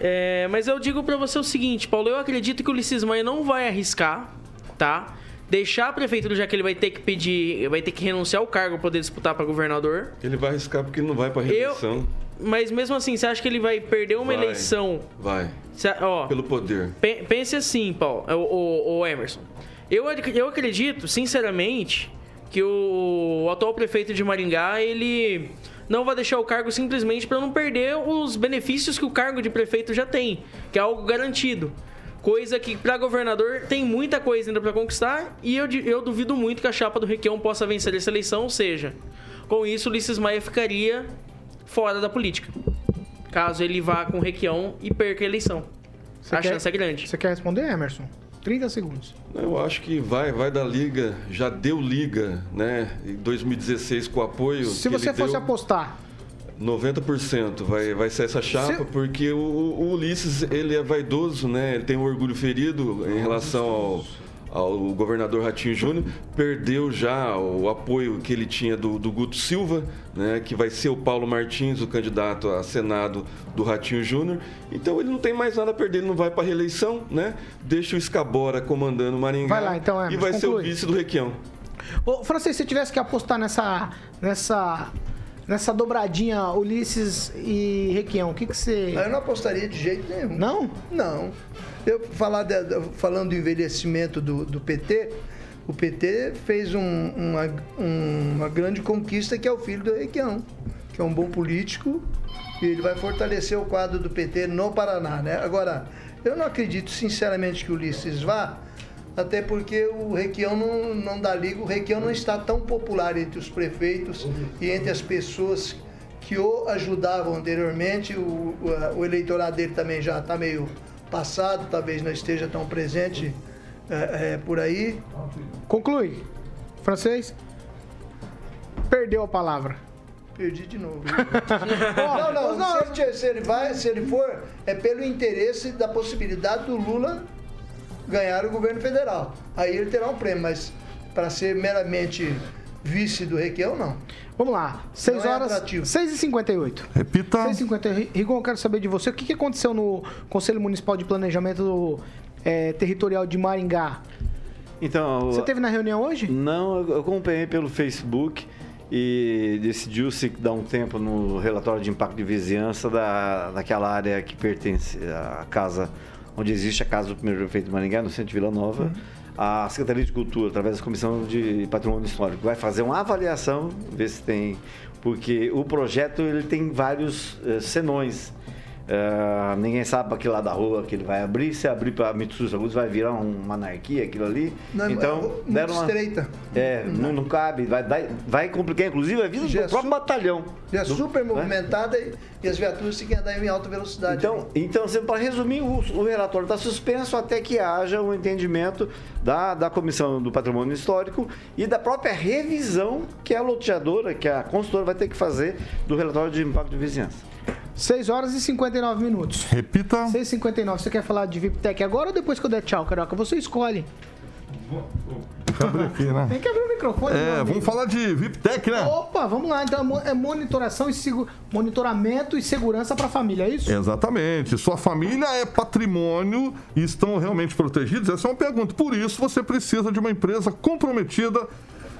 É, mas eu digo pra você o seguinte, Paulo, eu acredito que o Ulisses Maia não vai arriscar, tá? Deixar a prefeitura, já que ele vai ter que pedir, vai ter que renunciar ao cargo pra poder disputar pra governador. Ele vai arriscar porque não vai pra reeleição. Mas mesmo assim, você acha que ele vai perder uma Vai. eleição? Vai. Cê- ó, Pelo poder. Pe- Pense assim, Paulo, o, o- o Emerson. Eu, eu acredito, sinceramente, que o, atual prefeito de Maringá, ele não vai deixar o cargo simplesmente para não perder os benefícios que o cargo de prefeito já tem, que é algo garantido. Coisa que para governador tem muita coisa ainda para conquistar e eu, eu duvido muito que a chapa do Requião possa vencer essa eleição, ou seja, com isso Ulisses Maia ficaria fora da política. Caso ele vá com o Requião e perca a eleição. Você a quer- chance é grande. Você quer responder, Emerson? 30 segundos. Eu acho que vai, vai da liga, já deu liga, né? Em 2016 com o apoio. Se que você ele fosse deu, apostar, 90% vai, vai ser essa chapa, porque o, o Ulisses ele é vaidoso, né? Ele tem um orgulho ferido em relação ao, ao governador Ratinho Júnior. Perdeu já o apoio que ele tinha do, do Guto Silva, né? Que vai ser o Paulo Martins, o candidato a Senado do Ratinho Júnior. Então ele não tem mais nada a perder, ele não vai para reeleição, né? Deixa o Escabora comandando o Maringá. Vai lá, então, E Emerson, vai ser o conclui. vice do Requião. Ô, Francês, se tivesse que apostar nessa. nessa. Nessa dobradinha Ulisses e Requião, o que, que você. Eu não apostaria de jeito nenhum. Não? Não. Eu falar de- falando do envelhecimento do, do PT, o PT fez um- uma, um- uma grande conquista que é o filho do Requião, que é um bom político e ele vai fortalecer o quadro do PT no Paraná, né? Agora, eu não acredito sinceramente que o Ulisses vá, até porque o Requião não, não dá liga, o Requião não está tão popular entre os prefeitos e entre as pessoas que o ajudavam anteriormente. O, o, o eleitorado dele também já está meio passado, talvez não esteja tão presente é, é, por aí. Conclui. Francês? Perdeu a palavra. Perdi de novo. não, não, Se, ele, se ele vai, se ele for, é pelo interesse da possibilidade do Lula ganhar o governo federal. Aí ele terá um prêmio, mas para ser meramente vice do Requião, não. Vamos lá. 6 Não é horas. atrativo. 6 e 58 Repita. 6 e 58 Rigon, eu quero saber de você. O que, aconteceu no Conselho Municipal de Planejamento eh, Territorial de Maringá? Então, Você teve na reunião hoje? Não, eu acompanhei pelo Facebook e decidiu-se dar um tempo no relatório de impacto de vizinhança da, daquela área que pertence à casa, onde existe a casa do primeiro prefeito de Maringá, no centro de Vila Nova. A Secretaria de Cultura, através da Comissão de Patrimônio Histórico, vai fazer uma avaliação, ver se tem. Porque o projeto ele tem vários eh, senões. Ah, ninguém sabe para que lado da rua que ele vai abrir. Se abrir para Mitsubishi Agudos, vai virar um- uma anarquia aquilo ali. Não, é então, muito deram uma... estreita. É, não, não cabe. Vai, vai, complicar, inclusive, a vida Já do é próprio batalhão. Já é super né? movimentada e, e as viaturas têm que andar em alta velocidade. Então, então assim, para resumir, o, o relatório está suspenso até que haja um entendimento da, da Comissão do Patrimônio Histórico e da própria revisão que a loteadora, que a consultora vai ter que fazer do relatório de impacto de vizinhança. 6 horas e 59 minutos. Repita. 6 e 59 Você quer falar de VIPTEC agora ou depois que eu der tchau, Carioca? Você escolhe. Aqui, né? Tem que abrir o microfone. É, vamos falar de VIPTEC, né? Opa, vamos lá. Então, é monitoração e segu... monitoramento e segurança para a família, é isso? Exatamente. Sua família é patrimônio e estão realmente protegidos? Essa é uma pergunta. Por isso, você precisa de uma empresa comprometida,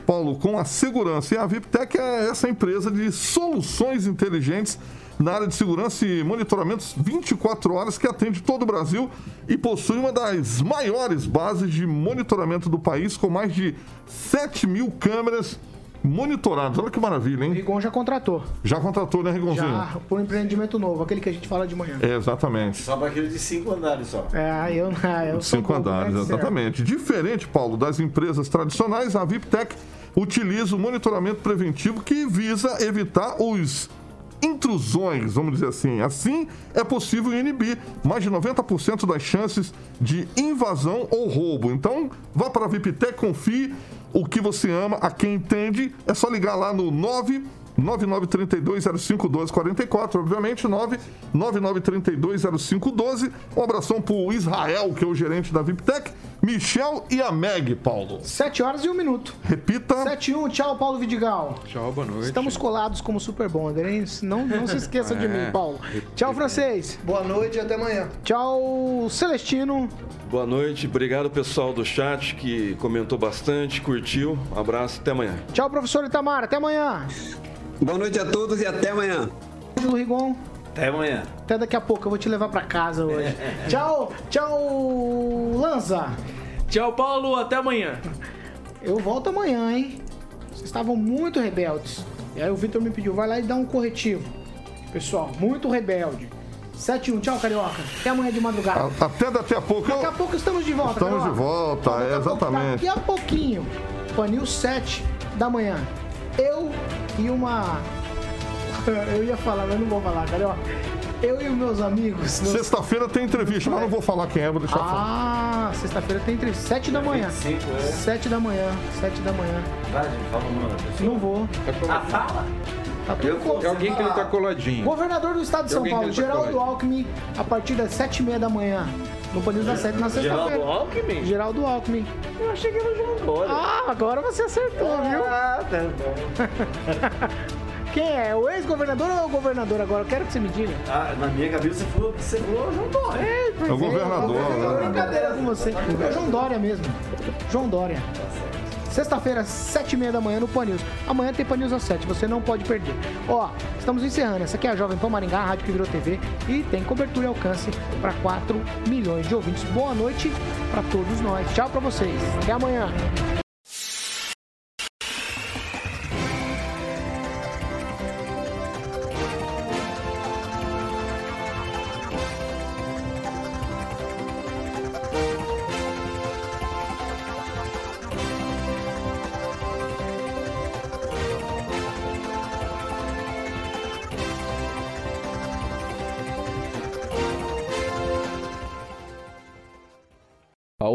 Paulo, com a segurança. E a VIPTEC é essa empresa de soluções inteligentes na área de segurança e monitoramentos 24 horas que atende todo o Brasil e possui uma das maiores bases de monitoramento do país, com mais de 7 mil câmeras monitoradas. Olha que maravilha, O hein? Rigon já contratou. Já contratou, né, Rigonzinho? Já, por um empreendimento novo, aquele que a gente fala de manhã. É, exatamente. Só para aquele de cinco andares só. É, eu, eu sou Cinco bobo, andares, né, serve. exatamente. Diferente, Paulo, das empresas tradicionais, a VIPTEC utiliza o monitoramento preventivo que visa evitar os intrusões, vamos dizer assim. Assim, é possível inibir mais de 90% das chances de invasão ou roubo. Então, vá para a VIPTEC, confie o que você ama, a quem entende. É só ligar lá no 9932051244, obviamente, 999320512. Um abração pro Israel, que é o gerente da VIPTEC, Michel e a Meg, Paulo. 7 horas e 1 minuto. Repita. 7 e 1, tchau, Paulo Vidigal. Tchau, boa noite. Estamos colados como Super Bonder, hein? Não, não se esqueça de É. mim, Paulo. Tchau, francês. Boa noite e até amanhã. Tchau, Celestino. Boa noite, obrigado pessoal do chat que comentou bastante, curtiu. Um abraço, até amanhã. Tchau, professor Itamar. Até amanhã. Boa noite a todos e até amanhã. Ângelo Rigon. Até amanhã. Até daqui a pouco, eu vou te levar pra casa hoje. tchau, tchau, Lanza. Tchau, Paulo. Até amanhã. Eu volto amanhã, hein? Vocês estavam muito rebeldes. E aí o Vitor me pediu, vai lá e dá um corretivo. Pessoal, muito rebelde. 7-1, tchau, Carioca. Até amanhã de madrugada. A- Até daqui a pouco. Daqui a pouco estamos de volta, Estamos Carioca. de volta, Daqui é, a pouco- exatamente. Daqui a pouquinho, Panil 7 da manhã. Eu e uma... Eu ia falar, mas não vou falar, Carioca. Eu e os meus amigos... meus- Sexta-feira tem entrevista, mas não vou falar quem é, vou deixar falar. Ah, sexta-feira tem entrevista. 7 da manhã. 25, é. 7 da manhã, 7 da manhã. Vai, gente, fala o nome da pessoa. Não vou. Ah, fala. Tá tudo É alguém que ele tá coladinho. Governador do estado de São Paulo, tá Geraldo coladinho. Alckmin, a partir das 7h30 da manhã. No Panils da 7 na sexta-feira. Geraldo Alckmin? Geraldo Alckmin. Eu achei que era o João Dória. Ah, agora você acertou, viu? Ah, tá bom. Quem é? O ex-governador ou é o governador agora? Eu quero que você me diga. Ah, na minha cabeça você falou que você falou João Dória. É, pois É o governador, é, né? brincadeira com você. É João Dória mesmo. João Dória. Sexta-feira, 7h30 da manhã no Pan News. Amanhã tem Pan News às 7, você não pode perder. Ó, estamos encerrando. Essa aqui é a Jovem Pan Maringá, a rádio que virou TV. E tem cobertura e alcance para 4 milhões de ouvintes. Boa noite para todos nós. Tchau para vocês. Até amanhã.